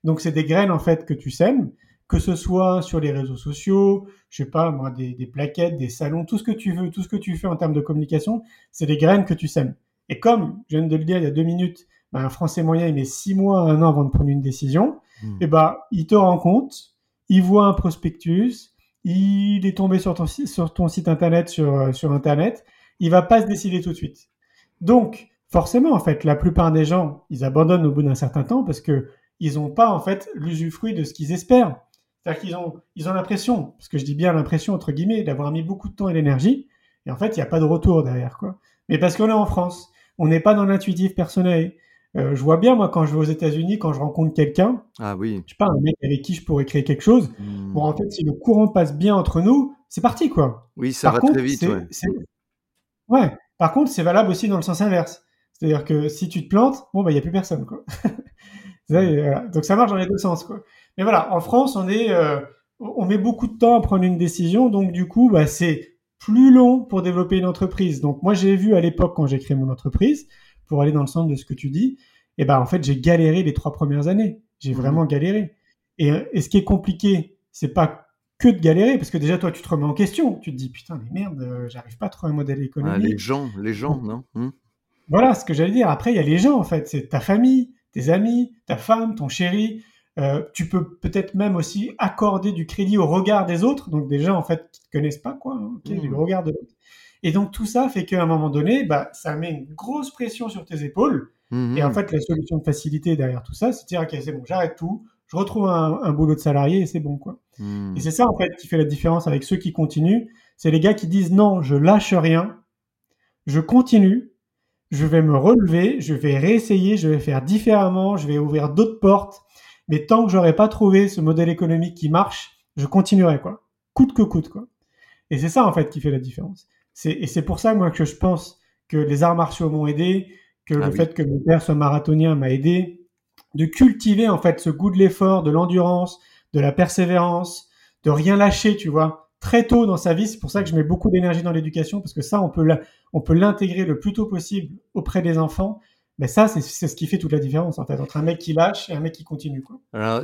Donc, c'est des graines, en fait, que tu sèmes, que ce soit sur les réseaux sociaux, je sais pas, moi, des, plaquettes, des salons, tout ce que tu veux, tout ce que tu fais en termes de communication, c'est des graines que tu sèmes. Et comme, je viens de le dire il y a deux minutes, ben, un Français moyen, il met six mois, un an avant de prendre une décision, hmm. et eh ben, il te rend compte, il voit un prospectus, il est tombé sur ton, sur ton site internet, sur, euh, sur internet, il va pas se décider tout de suite. Donc, forcément, en fait, la plupart des gens, ils abandonnent au bout d'un certain temps parce que ils n'ont pas, en fait, l'usufruit de ce qu'ils espèrent. C'est-à-dire qu'ils ont, ils ont l'impression, parce que je dis bien l'impression, entre guillemets, d'avoir mis beaucoup de temps et d'énergie, et en fait, il n'y a pas de retour derrière, quoi. Mais parce qu'on est en France, on n'est pas dans l'intuitif personnel. Euh, je vois bien, moi, quand je vais aux États-Unis, quand je rencontre quelqu'un, ah oui. je sais pas, un mec avec qui je pourrais créer quelque chose. Hmm. Bon, en fait, si le courant passe bien entre nous, c'est parti, quoi. Oui, ça va très vite. Ouais. ouais. Par contre, c'est valable aussi dans le sens inverse. C'est-à-dire que si tu te plantes, bon, bah, il n'y a plus personne, quoi. [laughs] Donc, ça marche dans les deux sens, quoi. Mais voilà, en France, on est, euh, on met beaucoup de temps à prendre une décision. Donc, du coup, bah, c'est plus long pour développer une entreprise. Donc, moi, j'ai vu à l'époque, quand j'ai créé mon entreprise, pour aller dans le sens de ce que tu dis, et eh ben en fait j'ai galéré les trois premières années. J'ai mhm. vraiment galéré. Et, ce qui est compliqué, c'est pas que de galérer, parce que déjà toi tu te remets en question. Tu te dis putain mais merde, euh, j'arrive pas à trouver un modèle économique. Ah, les gens, les gens, non? Hmm? Voilà ce que j'allais dire. Après il y a les gens en fait, c'est ta famille, tes amis, ta femme, ton chéri. Euh, tu peux peut-être même aussi accorder du crédit au regard des autres, donc des gens en fait qui te connaissent pas quoi. Hein, le hmm. regard de l'autre. Et donc tout ça fait qu'à un moment donné, bah, ça met une grosse pression sur tes épaules. Mhm. Et en fait, la solution de facilité derrière tout ça, c'est de dire, ok, c'est bon, j'arrête tout, je retrouve un, boulot de salarié et c'est bon, quoi. Mhm. Et c'est ça, en fait, qui fait la différence avec ceux qui continuent. C'est les gars qui disent, non, je lâche rien, je continue, je vais me relever, je vais réessayer, je vais faire différemment, je vais ouvrir d'autres portes. Mais tant que j'aurai pas trouvé ce modèle économique qui marche, je continuerai, quoi. Coûte que coûte, quoi. Et c'est ça, en fait, qui fait la différence et c'est pour ça, moi, que je pense que les arts martiaux m'ont aidé, que ah le fait que mon père soit marathonien m'a aidé, de cultiver, en fait, ce goût de l'effort, de l'endurance, de la persévérance, de rien lâcher, tu vois, très tôt dans sa vie. C'est pour ça que je mets beaucoup d'énergie dans l'éducation, parce que ça, on peut on peut l'intégrer le plus tôt possible auprès des enfants mais ça, c'est ce qui fait toute la différence, en fait, entre un mec qui lâche et un mec qui continue.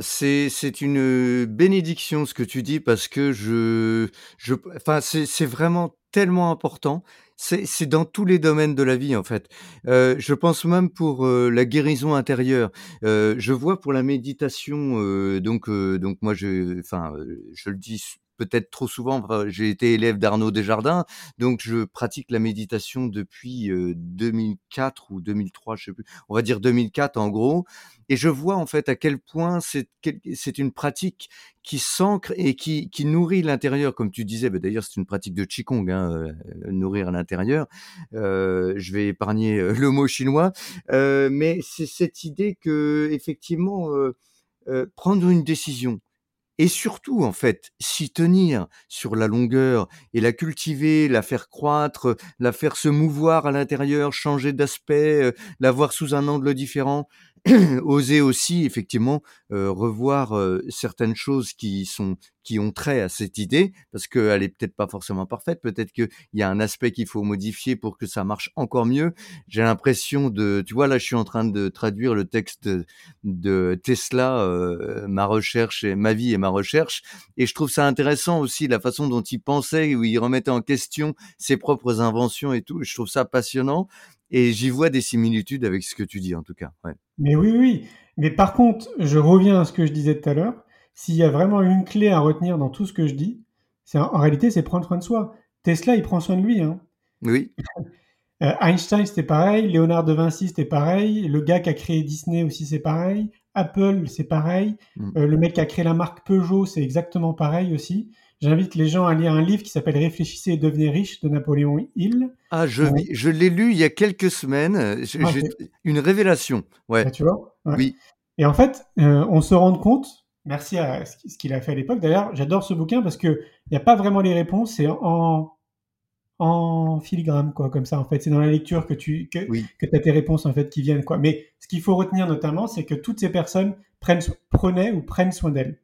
C'est, une bénédiction ce que tu dis parce que je, je, c'est, vraiment tellement important. C'est, dans tous les domaines de la vie, en fait. Euh, je pense même pour euh, la guérison intérieure. Euh, je vois pour la méditation, euh, donc, euh, donc moi, je, enfin, je le dis peut-être trop souvent. J'ai été élève d'Arnaud Desjardins, donc je pratique la méditation depuis 2004 ou 2003, je sais plus. On va dire 2004 en gros, et je vois en fait à quel point c'est une pratique qui s'ancre et qui, nourrit l'intérieur, comme tu disais. Bah, d'ailleurs, c'est une pratique de qigong, hein, nourrir l'intérieur. Je vais épargner le mot chinois, mais c'est cette idée que effectivement prendre une décision et surtout, en fait, s'y tenir sur la longueur et la cultiver, la faire croître, la faire se mouvoir à l'intérieur, changer d'aspect, euh, la voir sous un angle différent, [coughs] oser aussi effectivement euh, revoir euh, certaines choses qui sont qui ont trait à cette idée parce qu'elle est peut-être pas forcément parfaite. Peut-être qu'il y a un aspect qu'il faut modifier pour que ça marche encore mieux. J'ai l'impression de tu vois là je suis en train de traduire le texte de, Tesla euh, ma recherche et ma vie et ma recherche et je trouve ça intéressant aussi la façon dont il pensait où il remettait en question ses propres inventions et tout je trouve ça passionnant et j'y vois des similitudes avec ce que tu dis, en tout cas. Ouais. Mais oui, oui. Mais par contre, je reviens à ce que je disais tout à l'heure. S'il y a vraiment une clé à retenir dans tout ce que je dis, c'est en réalité, c'est prendre soin de soi. Tesla, il prend soin de lui. Hein. Oui. [laughs] Euh, Einstein, c'était pareil. Léonard de Vinci, c'était pareil. Le gars qui a créé Disney aussi, c'est pareil. Apple, c'est pareil. Mm. Euh, le mec qui a créé la marque Peugeot, c'est exactement pareil aussi. J'invite les gens à lire un livre qui s'appelle Réfléchissez et devenez riche de Napoléon Hill. Ah, je, je l'ai lu il y a quelques semaines. Ah, une révélation. Ouais. Ah, tu vois Oui. Et en fait, euh, on se rend compte, merci à ce qu'il a fait à l'époque. D'ailleurs, j'adore ce bouquin parce qu'il n'y a pas vraiment les réponses, c'est en, en filigrane, quoi, comme ça, en fait. C'est dans la lecture que tu que, que as tes réponses, en fait, qui viennent, quoi. Mais ce qu'il faut retenir notamment, c'est que toutes ces personnes prennent, prenaient ou prennent soin d'elles.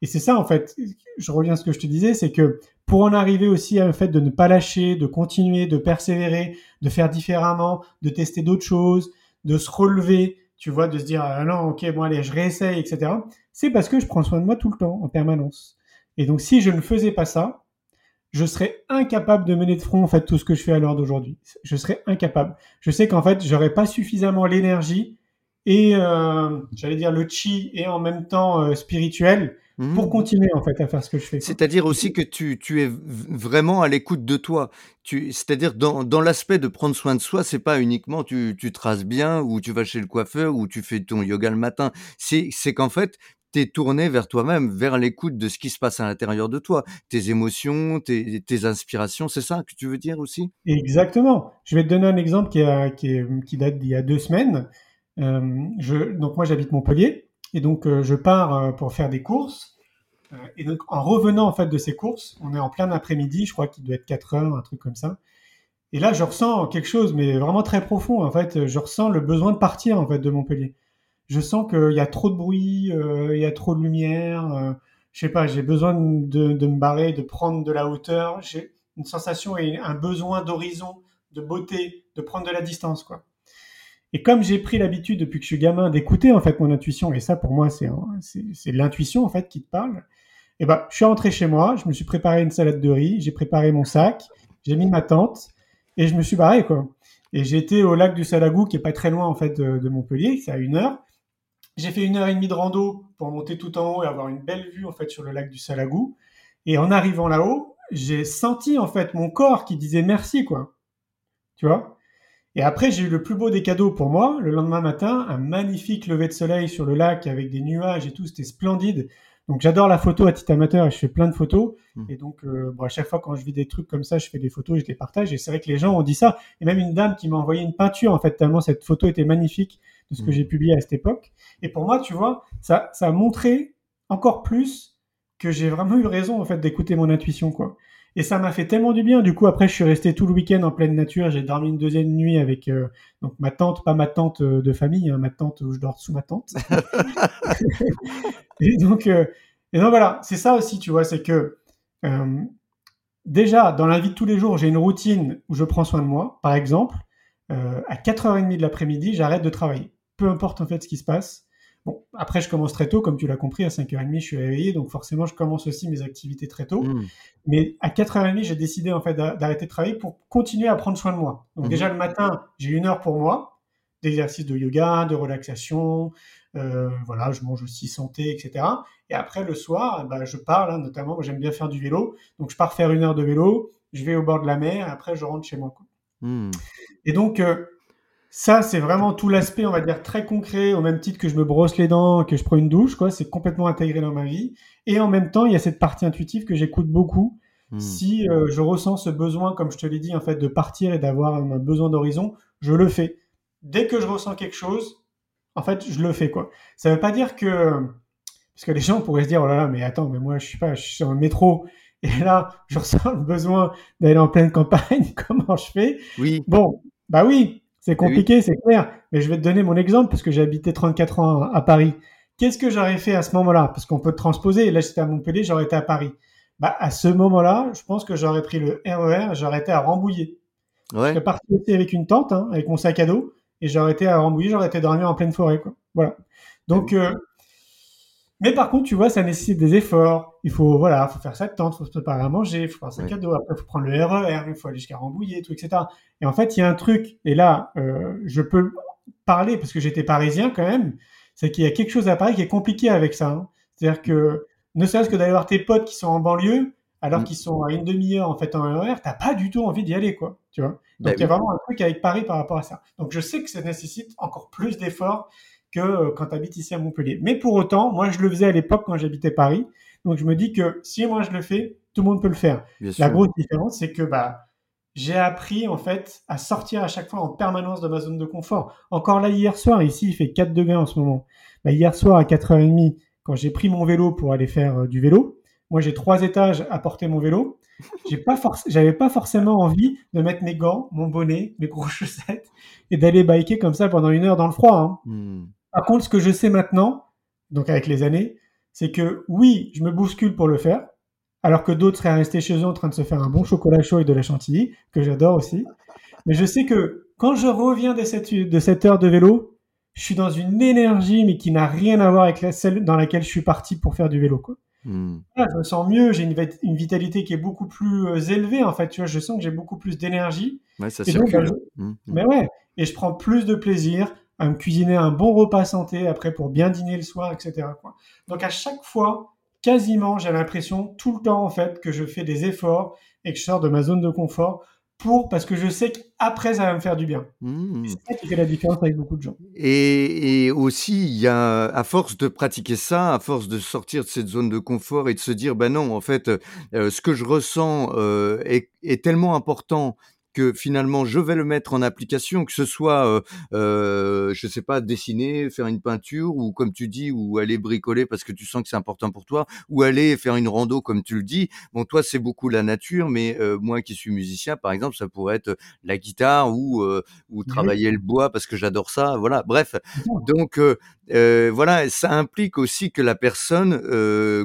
Et c'est ça, en fait, je reviens à ce que je te disais, c'est que pour en arriver aussi un fait de ne pas lâcher, de continuer, de persévérer, de faire différemment, de tester d'autres choses, de se relever, tu vois, de se dire, ah non, ok, bon, allez, je réessaye, etc. C'est parce que je prends soin de moi tout le temps, en permanence. Et donc, si je ne faisais pas ça, je serais incapable de mener de front, en fait, tout ce que je fais à l'heure d'aujourd'hui. Je serais incapable. Je sais qu'en fait, j'aurais pas suffisamment l'énergie et, euh, j'allais dire, le chi et en même temps euh, spirituel pour mmh. continuer en fait à faire ce que je fais. C'est-à-dire aussi que tu, tu es vraiment à l'écoute de toi. Tu, c'est-à-dire dans, dans l'aspect de prendre soin de soi, c'est pas uniquement tu, tu traces bien ou tu vas chez le coiffeur ou tu fais ton yoga le matin. C'est, c'est qu'en fait, tu es tourné vers toi-même, vers l'écoute de ce qui se passe à l'intérieur de toi, tes émotions, tes, tes inspirations, c'est ça que tu veux dire aussi? Exactement. Je vais te donner un exemple qui, a, qui, qui date d'il y a deux semaines. Euh, je, donc moi j'habite Montpellier et donc, euh, je pars euh, pour faire des courses. Euh, et donc, en revenant en fait de ces courses, on est en plein après-midi, je crois qu'il doit être 4 heures, un truc comme ça. Et là, je ressens quelque chose, mais vraiment très profond. En fait, je ressens le besoin de partir en fait de Montpellier. Je sens qu'il y a trop de bruit, il y a trop de lumière. je sais pas, j'ai besoin de, de, me barrer, de prendre de la hauteur. J'ai une sensation et un besoin d'horizon, de beauté, de prendre de la distance, quoi. Et comme j'ai pris l'habitude depuis que je suis gamin d'écouter en fait mon intuition, et ça pour moi c'est c'est l'intuition en fait qui te parle. Eh ben je suis rentré chez moi, je me suis préparé une salade de riz, j'ai préparé mon sac, j'ai mis ma tente et je me suis barré quoi. Et été au lac du Salagou qui est pas très loin en fait de, Montpellier, c'est à une heure. J'ai fait une heure et demie de rando pour monter tout en haut et avoir une belle vue en fait sur le lac du Salagou. Et en arrivant là-haut, j'ai senti en fait mon corps qui disait merci quoi. Tu vois? Et après, j'ai eu le plus beau des cadeaux pour moi. Le lendemain matin, un magnifique lever de soleil sur le lac avec des nuages et tout. C'était splendide. Donc, j'adore la photo à titre amateur et je fais plein de photos. Mmh. Et donc, euh, bon, à chaque fois quand je vis des trucs comme ça, je fais des photos et je les partage. Et c'est vrai que les gens ont dit ça. Et même une dame qui m'a envoyé une peinture, en fait, tellement cette photo était magnifique de ce que mmh. j'ai publié à cette époque. Et pour moi, tu vois, ça, ça a montré encore plus que j'ai vraiment eu raison, en fait, d'écouter mon intuition, quoi. Et ça m'a fait tellement du bien. Du coup, après, je suis resté tout le week-end en pleine nature. J'ai dormi une deuxième nuit avec euh, donc ma tante, pas ma tante euh, de famille, hein, ma tante où je dors sous ma tante. [laughs] [laughs] et donc, euh, et donc voilà, c'est ça aussi, tu vois, c'est que déjà dans la vie de tous les jours, j'ai une routine où je prends soin de moi. Par exemple, à 4h30 de l'après-midi, j'arrête de travailler. Peu importe en fait ce qui se passe. Bon, après, je commence très tôt, comme tu l'as compris, à 5h30, je suis réveillé, donc forcément, je commence aussi mes activités très tôt. Hmm. Mais à 4h30, j'ai décidé en fait d'arrêter de travailler pour continuer à prendre soin de moi. Donc hmm. déjà, le matin, j'ai une heure pour moi, d'exercice de yoga, de relaxation, euh, voilà, je mange aussi santé, etc. Et après, le soir, bah, je pars, là, notamment, j'aime bien faire du vélo, donc je pars faire une heure de vélo, je vais au bord de la mer, et après, je rentre chez moi. Hmm. Et donc... Euh, ça, c'est vraiment tout l'aspect, on va dire, très concret, au même titre que je me brosse les dents, que je prends une douche, quoi. C'est complètement intégré dans ma vie. Et en même temps, il y a cette partie intuitive que j'écoute beaucoup. Hmm. Si euh, je ressens ce besoin, comme je te l'ai dit, en fait, de partir et d'avoir un besoin d'horizon, je le fais. Dès que je ressens quelque chose, en fait, je le fais, quoi. Ça veut pas dire que, Parce que les gens pourraient se dire, oh là là, mais attends, mais moi, je suis pas, je suis sur le métro, [laughs] et là, je ressens le besoin d'aller en pleine campagne, [laughs] comment je fais? Oui. Bon, bah oui, c'est compliqué, c'est clair, mais je vais te donner mon exemple, parce que j'ai habité 34 ans à Paris. Qu'est-ce que j'aurais fait à ce moment-là? Parce qu'on peut transposer, là j'étais à Montpellier, j'aurais été à Paris. Bah, à ce moment-là, je pense que j'aurais pris le RER, j'aurais été à Rambouillet. Ouais. Je parti aussi avec une tente, hein, avec mon sac à dos, et j'aurais été à Rambouillet, j'aurais été dormir en pleine forêt. Quoi. Voilà. Donc, euh, mais par contre, tu vois, ça nécessite des efforts. Il faut, voilà, faut faire sa tente, faut se préparer à manger, il faut prendre un sac à dos, après, il faut prendre le RER, il faut aller jusqu'à Rambouillet, tout, etc. Et en fait, il y a un truc, et là, euh, je peux parler parce que j'étais parisien quand même, c'est qu'il y a quelque chose à Paris qui est compliqué avec ça. Hein. C'est-à-dire que, ne serait-ce que d'aller voir tes potes qui sont en banlieue, alors mm. qu'ils sont à une demi-heure en fait en RER, t'as pas du tout envie d'y aller, quoi. Tu vois. Donc bah il y a vraiment un truc avec Paris par rapport à ça. Donc je sais que ça nécessite encore plus d'efforts que euh, quand tu habites ici à Montpellier. Mais pour autant, moi je le faisais à l'époque quand j'habitais Paris. Donc je me dis que si moi je le fais, tout le monde peut le faire. La grosse différence, c'est que bah j'ai appris en fait à sortir à chaque fois en permanence de ma zone de confort. Encore là hier soir, ici il fait 4 degrés en ce moment. Bah, hier soir à 4h30, quand j'ai pris mon vélo pour aller faire euh, du vélo, moi j'ai trois étages à porter mon vélo. J'ai pas j'avais pas forcément envie de mettre mes gants, mon bonnet, mes grosses [laughs] chaussettes et d'aller biker comme ça pendant une heure dans le froid. Hein. Hmm. Par contre, ce que je sais maintenant, donc avec les années, c'est que oui, je me bouscule pour le faire, alors que d'autres seraient restés chez eux en train de se faire un bon chocolat chaud et de la chantilly, que j'adore aussi. Mais je sais que quand je reviens de cette, de cette heure de vélo, je suis dans une énergie, mais qui n'a rien à voir avec la, celle dans laquelle je suis parti pour faire du vélo. Quoi. Hmm. je me sens mieux, j'ai une, vitalité qui est beaucoup plus euh, élevée, en fait. Tu vois, je sens que j'ai beaucoup plus d'énergie. Ouais, ça circule. Hmm, hmm. Mais ouais, et je prends plus de plaisir à me cuisiner un bon repas santé après pour bien dîner le soir, etc. Quoi. Donc à chaque fois, quasiment, j'ai l'impression tout le temps en fait que je fais des efforts et que je sors de ma zone de confort pour parce que je sais qu'après ça va me faire du bien. Mmh. C'est ça qui fait la différence avec beaucoup de gens. Et, aussi, il y a à force de pratiquer ça, à force de sortir de cette zone de confort et de se dire, ben non, en fait, euh, ce que je ressens euh, est, est, tellement important que finalement je vais le mettre en application, que ce soit, euh, euh, je sais pas, dessiner, faire une peinture, ou comme tu dis, ou aller bricoler parce que tu sens que c'est important pour toi, ou aller faire une rando comme tu le dis. Bon, toi c'est beaucoup la nature, mais euh, moi qui suis musicien, par exemple, ça pourrait être la guitare ou euh, ou travailler le bois parce que j'adore ça. Voilà. Bref, donc euh, voilà, ça implique aussi que la personne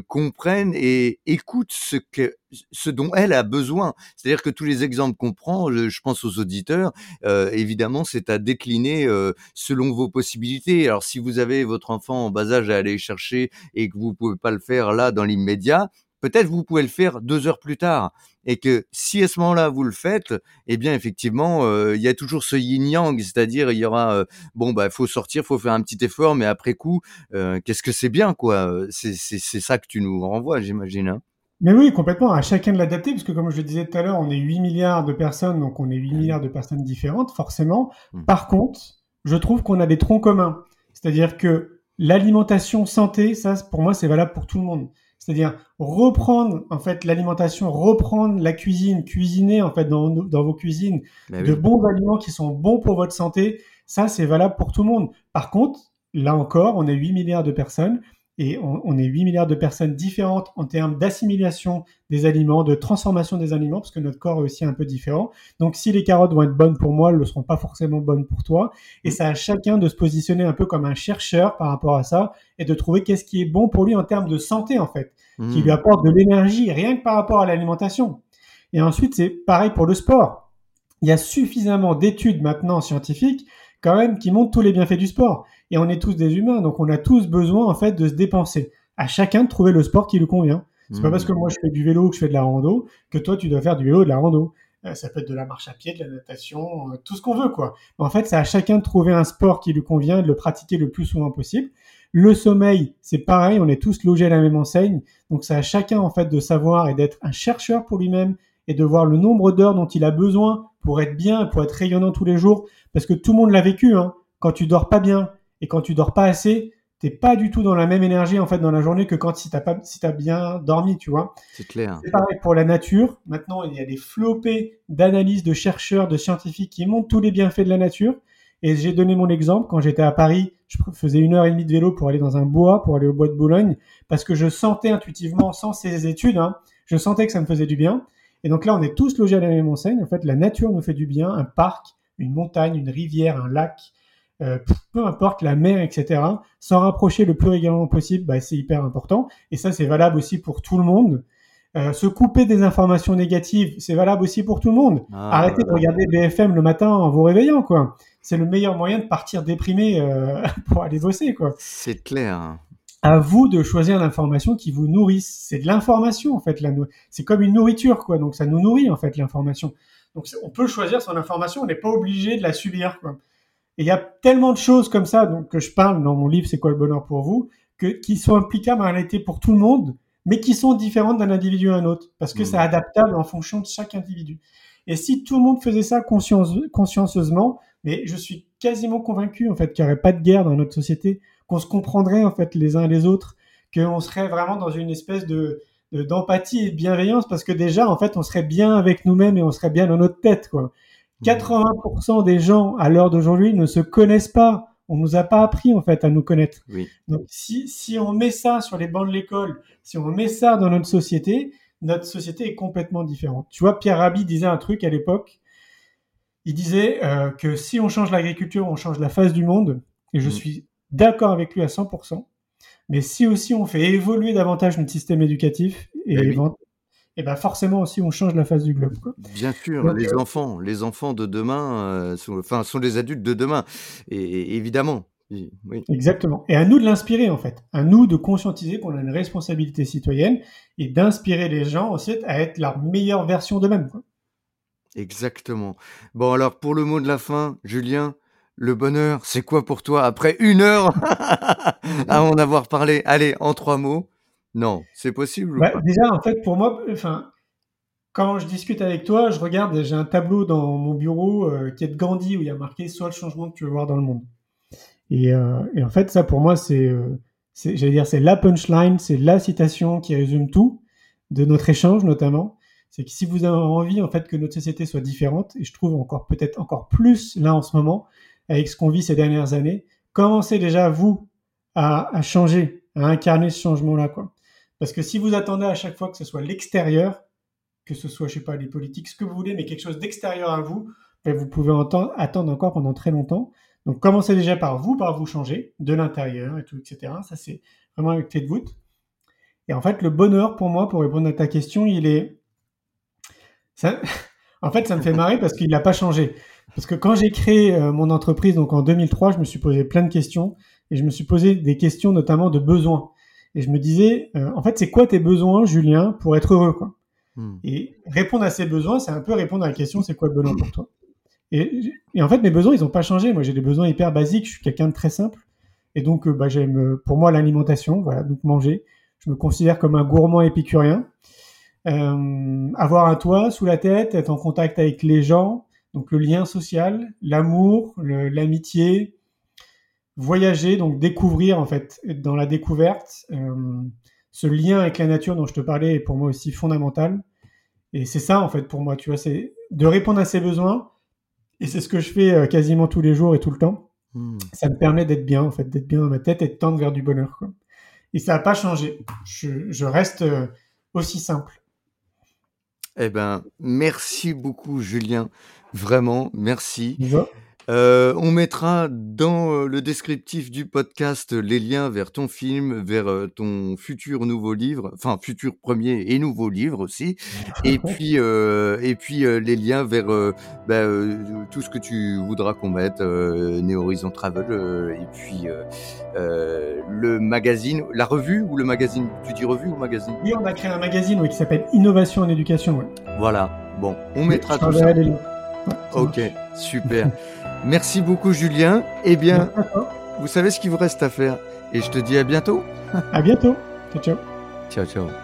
comprenne et écoute ce que ce dont elle a besoin. C'est-à-dire que tous les exemples qu'on prend, je pense aux auditeurs, euh, évidemment, c'est à décliner selon vos possibilités. Alors, si vous avez votre enfant en bas âge à aller chercher et que vous pouvez pas le faire là dans l'immédiat, peut-être vous pouvez le faire deux heures plus tard. Et que si à ce moment-là vous le faites, eh bien effectivement, euh, il y a toujours ce yin-yang, c'est-à-dire il y aura euh, bon bah faut sortir, faut faire un petit effort, mais après coup, euh, qu'est-ce que c'est bien quoi C'est c'est ça que tu nous renvoies, j'imagine. Hein mais oui, complètement. À chacun de l'adapter, parce que comme je le disais tout à l'heure, on est 8 milliards de personnes, donc on est 8 milliards de personnes différentes, forcément. Mmh. Par contre, je trouve qu'on a des troncs communs. C'est-à-dire que l'alimentation santé, ça, pour moi, c'est valable pour tout le monde. C'est-à-dire reprendre en fait l'alimentation, reprendre la cuisine, cuisiner en fait dans, dans vos cuisines bah de bons aliments qui sont bons pour votre santé. Ça, c'est valable pour tout le monde. Par contre, là encore, on est 8 milliards de personnes et on, est 8 milliards de personnes différentes en termes d'assimilation des aliments, de transformation des aliments, parce que notre corps est aussi un peu différent. Donc si les carottes vont être bonnes pour moi, elles ne seront pas forcément bonnes pour toi. Et ça à chacun de se positionner un peu comme un chercheur par rapport à ça et de trouver qu'est-ce qui est bon pour lui en termes de santé, en fait, qui lui apporte de l'énergie, rien que par rapport à l'alimentation. Et ensuite, c'est pareil pour le sport. Il y a suffisamment d'études maintenant scientifiques quand même qui montrent tous les bienfaits du sport et on est tous des humains, donc on a tous besoin en fait de se dépenser. À chacun de trouver le sport qui lui convient. C'est pas parce que moi je fais du vélo ou que je fais de la rando que toi tu dois faire du vélo et de la rando. Euh, ça peut être de la marche à pied, de la natation, euh, tout ce qu'on veut quoi. en fait, c'est à chacun de trouver un sport qui lui convient et de le pratiquer le plus souvent possible. Le sommeil, c'est pareil, on est tous logés à la même enseigne, donc c'est à chacun en fait de savoir et d'être un chercheur pour lui-même et de voir le nombre d'heures dont il a besoin pour être bien, pour être rayonnant tous les jours, parce que tout le monde l'a vécu. Hein. Quand tu dors pas bien, et quand tu dors pas assez, t'es pas du tout dans la même énergie en fait dans la journée que quand si t'as pas si as bien dormi, tu vois. C'est clair. C'est pareil pour la nature. Maintenant, il y a des flopées d'analyses de chercheurs, de scientifiques qui montrent tous les bienfaits de la nature. Et j'ai donné mon exemple quand j'étais à Paris, je faisais une heure et demie de vélo pour aller dans un bois, pour aller au bois de Boulogne, parce que je sentais intuitivement, sans ces études, hein, je sentais que ça me faisait du bien. Et donc là, on est tous logés à la même enseigne. En fait, la nature nous fait du bien, un parc, une montagne, une rivière, un lac, euh, peu importe, la mer, etc. S'en rapprocher le plus régulièrement possible, bah, c'est hyper important. Et ça, c'est valable aussi pour tout le monde. Euh, se couper des informations négatives, c'est valable aussi pour tout le monde. Ah, Arrêtez de regarder BFM le matin en vous réveillant, quoi. C'est le meilleur moyen de partir déprimé euh, [laughs] pour aller bosser, quoi. C'est clair. À vous de choisir l'information qui vous nourrisse. C'est de l'information, en fait. La nou- c'est comme une nourriture, quoi. Donc ça nous nourrit, en fait, l'information. Donc on peut choisir son information, on n'est pas obligé de la subir, quoi. Et il y a tellement de choses comme ça, donc que je parle dans mon livre C'est quoi le bonheur pour vous, que qui sont applicables en réalité pour tout le monde, mais qui sont différentes d'un individu à un autre, parce que Mhm. c'est adaptable en fonction de chaque individu. Et si tout le monde faisait ça consciencieusement, mais je suis quasiment convaincu en fait qu'il n'y aurait pas de guerre dans notre société, qu'on se comprendrait en fait les uns les autres, qu'on serait vraiment dans une espèce de- d'empathie et de bienveillance, parce que déjà en fait on serait bien avec nous-mêmes et on serait bien dans notre tête quoi. 80% des gens à l'heure d'aujourd'hui ne se connaissent pas. On nous a pas appris en fait à nous connaître. Oui. Donc si, si on met ça sur les bancs de l'école, si on met ça dans notre société, notre société est complètement différente. Tu vois, Pierre Rabhi disait un truc à l'époque. Il disait euh, que si on change l'agriculture, on change la face du monde. Et je Mm. suis d'accord avec lui à 100%. Mais si aussi on fait évoluer davantage notre système éducatif, et, Ben oui. Et ben forcément aussi on change la face du globe. Quoi. Bien sûr, Donc, les enfants, les enfants de demain, euh, sont, enfin, sont les adultes de demain. Et, et évidemment, oui. Exactement. Et à nous de l'inspirer, en fait. À nous de conscientiser qu'on a une responsabilité citoyenne et d'inspirer les gens aussi à être leur meilleure version d'eux-mêmes. Exactement. Bon, alors, pour le mot de la fin, Julien, le bonheur, c'est quoi pour toi après une heure? À en avoir parlé Allez, en trois mots. Non, c'est possible ou Bah, pas? déjà, en fait, pour moi, enfin, quand je discute avec toi, je regarde, j'ai un tableau dans mon bureau euh, qui est de Gandhi où il y a marqué Sois le changement que tu veux voir dans le monde. Et, euh, et en fait, ça pour moi, c'est, euh, j'allais dire, c'est la punchline, c'est la citation qui résume tout de notre échange notamment. C'est que si vous avez envie en fait que notre société soit différente, et je trouve encore peut-être encore plus là en ce moment avec ce qu'on vit ces dernières années, commencez déjà vous à, à changer, à incarner ce changement-là, quoi. Parce que si vous attendez à chaque fois que ce soit l'extérieur, que ce soit, je sais pas, les politiques, ce que vous voulez, mais quelque chose d'extérieur à vous, ben, vous pouvez attendre encore pendant très longtemps. Donc commencez déjà par vous, par vous changer, de l'intérieur et tout, etc. Ça, c'est vraiment avec clé de voûte. Et en fait, le bonheur, pour moi, pour répondre à ta question, il est... [laughs] En fait, ça me fait marrer parce qu'il n'a pas changé. Parce que quand j'ai créé euh, mon entreprise, donc en 2003, je me suis posé plein de questions. Et je me suis posé des questions notamment de besoins. Et je me disais, euh, en fait, c'est quoi tes besoins, Julien, pour être heureux quoi? Hmm. Et répondre à ces besoins, c'est un peu répondre à la question, c'est quoi le bonheur pour toi? Et, et en fait, mes besoins, ils n'ont pas changé. Moi, j'ai des besoins hyper basiques. Je suis quelqu'un de très simple. Et donc, euh, bah, j'aime, euh, pour moi, l'alimentation, voilà, donc manger. Je me considère comme un gourmand épicurien. Euh, avoir un toit sous la tête, être en contact avec les gens, donc le lien social, l'amour, l'amitié, voyager, donc découvrir en fait, être dans la découverte. Euh, ce lien avec la nature dont je te parlais est pour moi aussi fondamental. Et c'est ça en fait pour moi, tu vois, c'est de répondre à ses besoins. Et c'est ce que je fais euh, quasiment tous les jours et tout le temps. Hmm. Ça me permet d'être bien en fait, d'être bien dans ma tête et de tendre vers du bonheur. Quoi. Et ça n'a pas changé. Je, je reste euh, aussi simple. Eh ben, merci beaucoup, Julien. Vraiment, merci. Euh, on mettra dans euh, le descriptif du podcast les liens vers ton film, vers euh, ton futur nouveau livre, enfin futur premier et nouveau livre aussi, [laughs] et puis euh, et puis euh, les liens vers euh, bah, euh, tout ce que tu voudras qu'on mette, euh, Neo Horizon Travel, euh, et puis le magazine, la revue ou le magazine, tu dis revue ou magazine? Oui, on a créé un magazine oui, qui s'appelle Innovation en éducation. ouais. Voilà. Bon, on mettra tout ça. t'enverrai les liens. Ouais, Ok, super. [laughs] Merci beaucoup, Julien. Eh bien, vous savez ce qu'il vous reste à faire. Et je te dis à bientôt. À bientôt. Ciao, ciao. Ciao, ciao.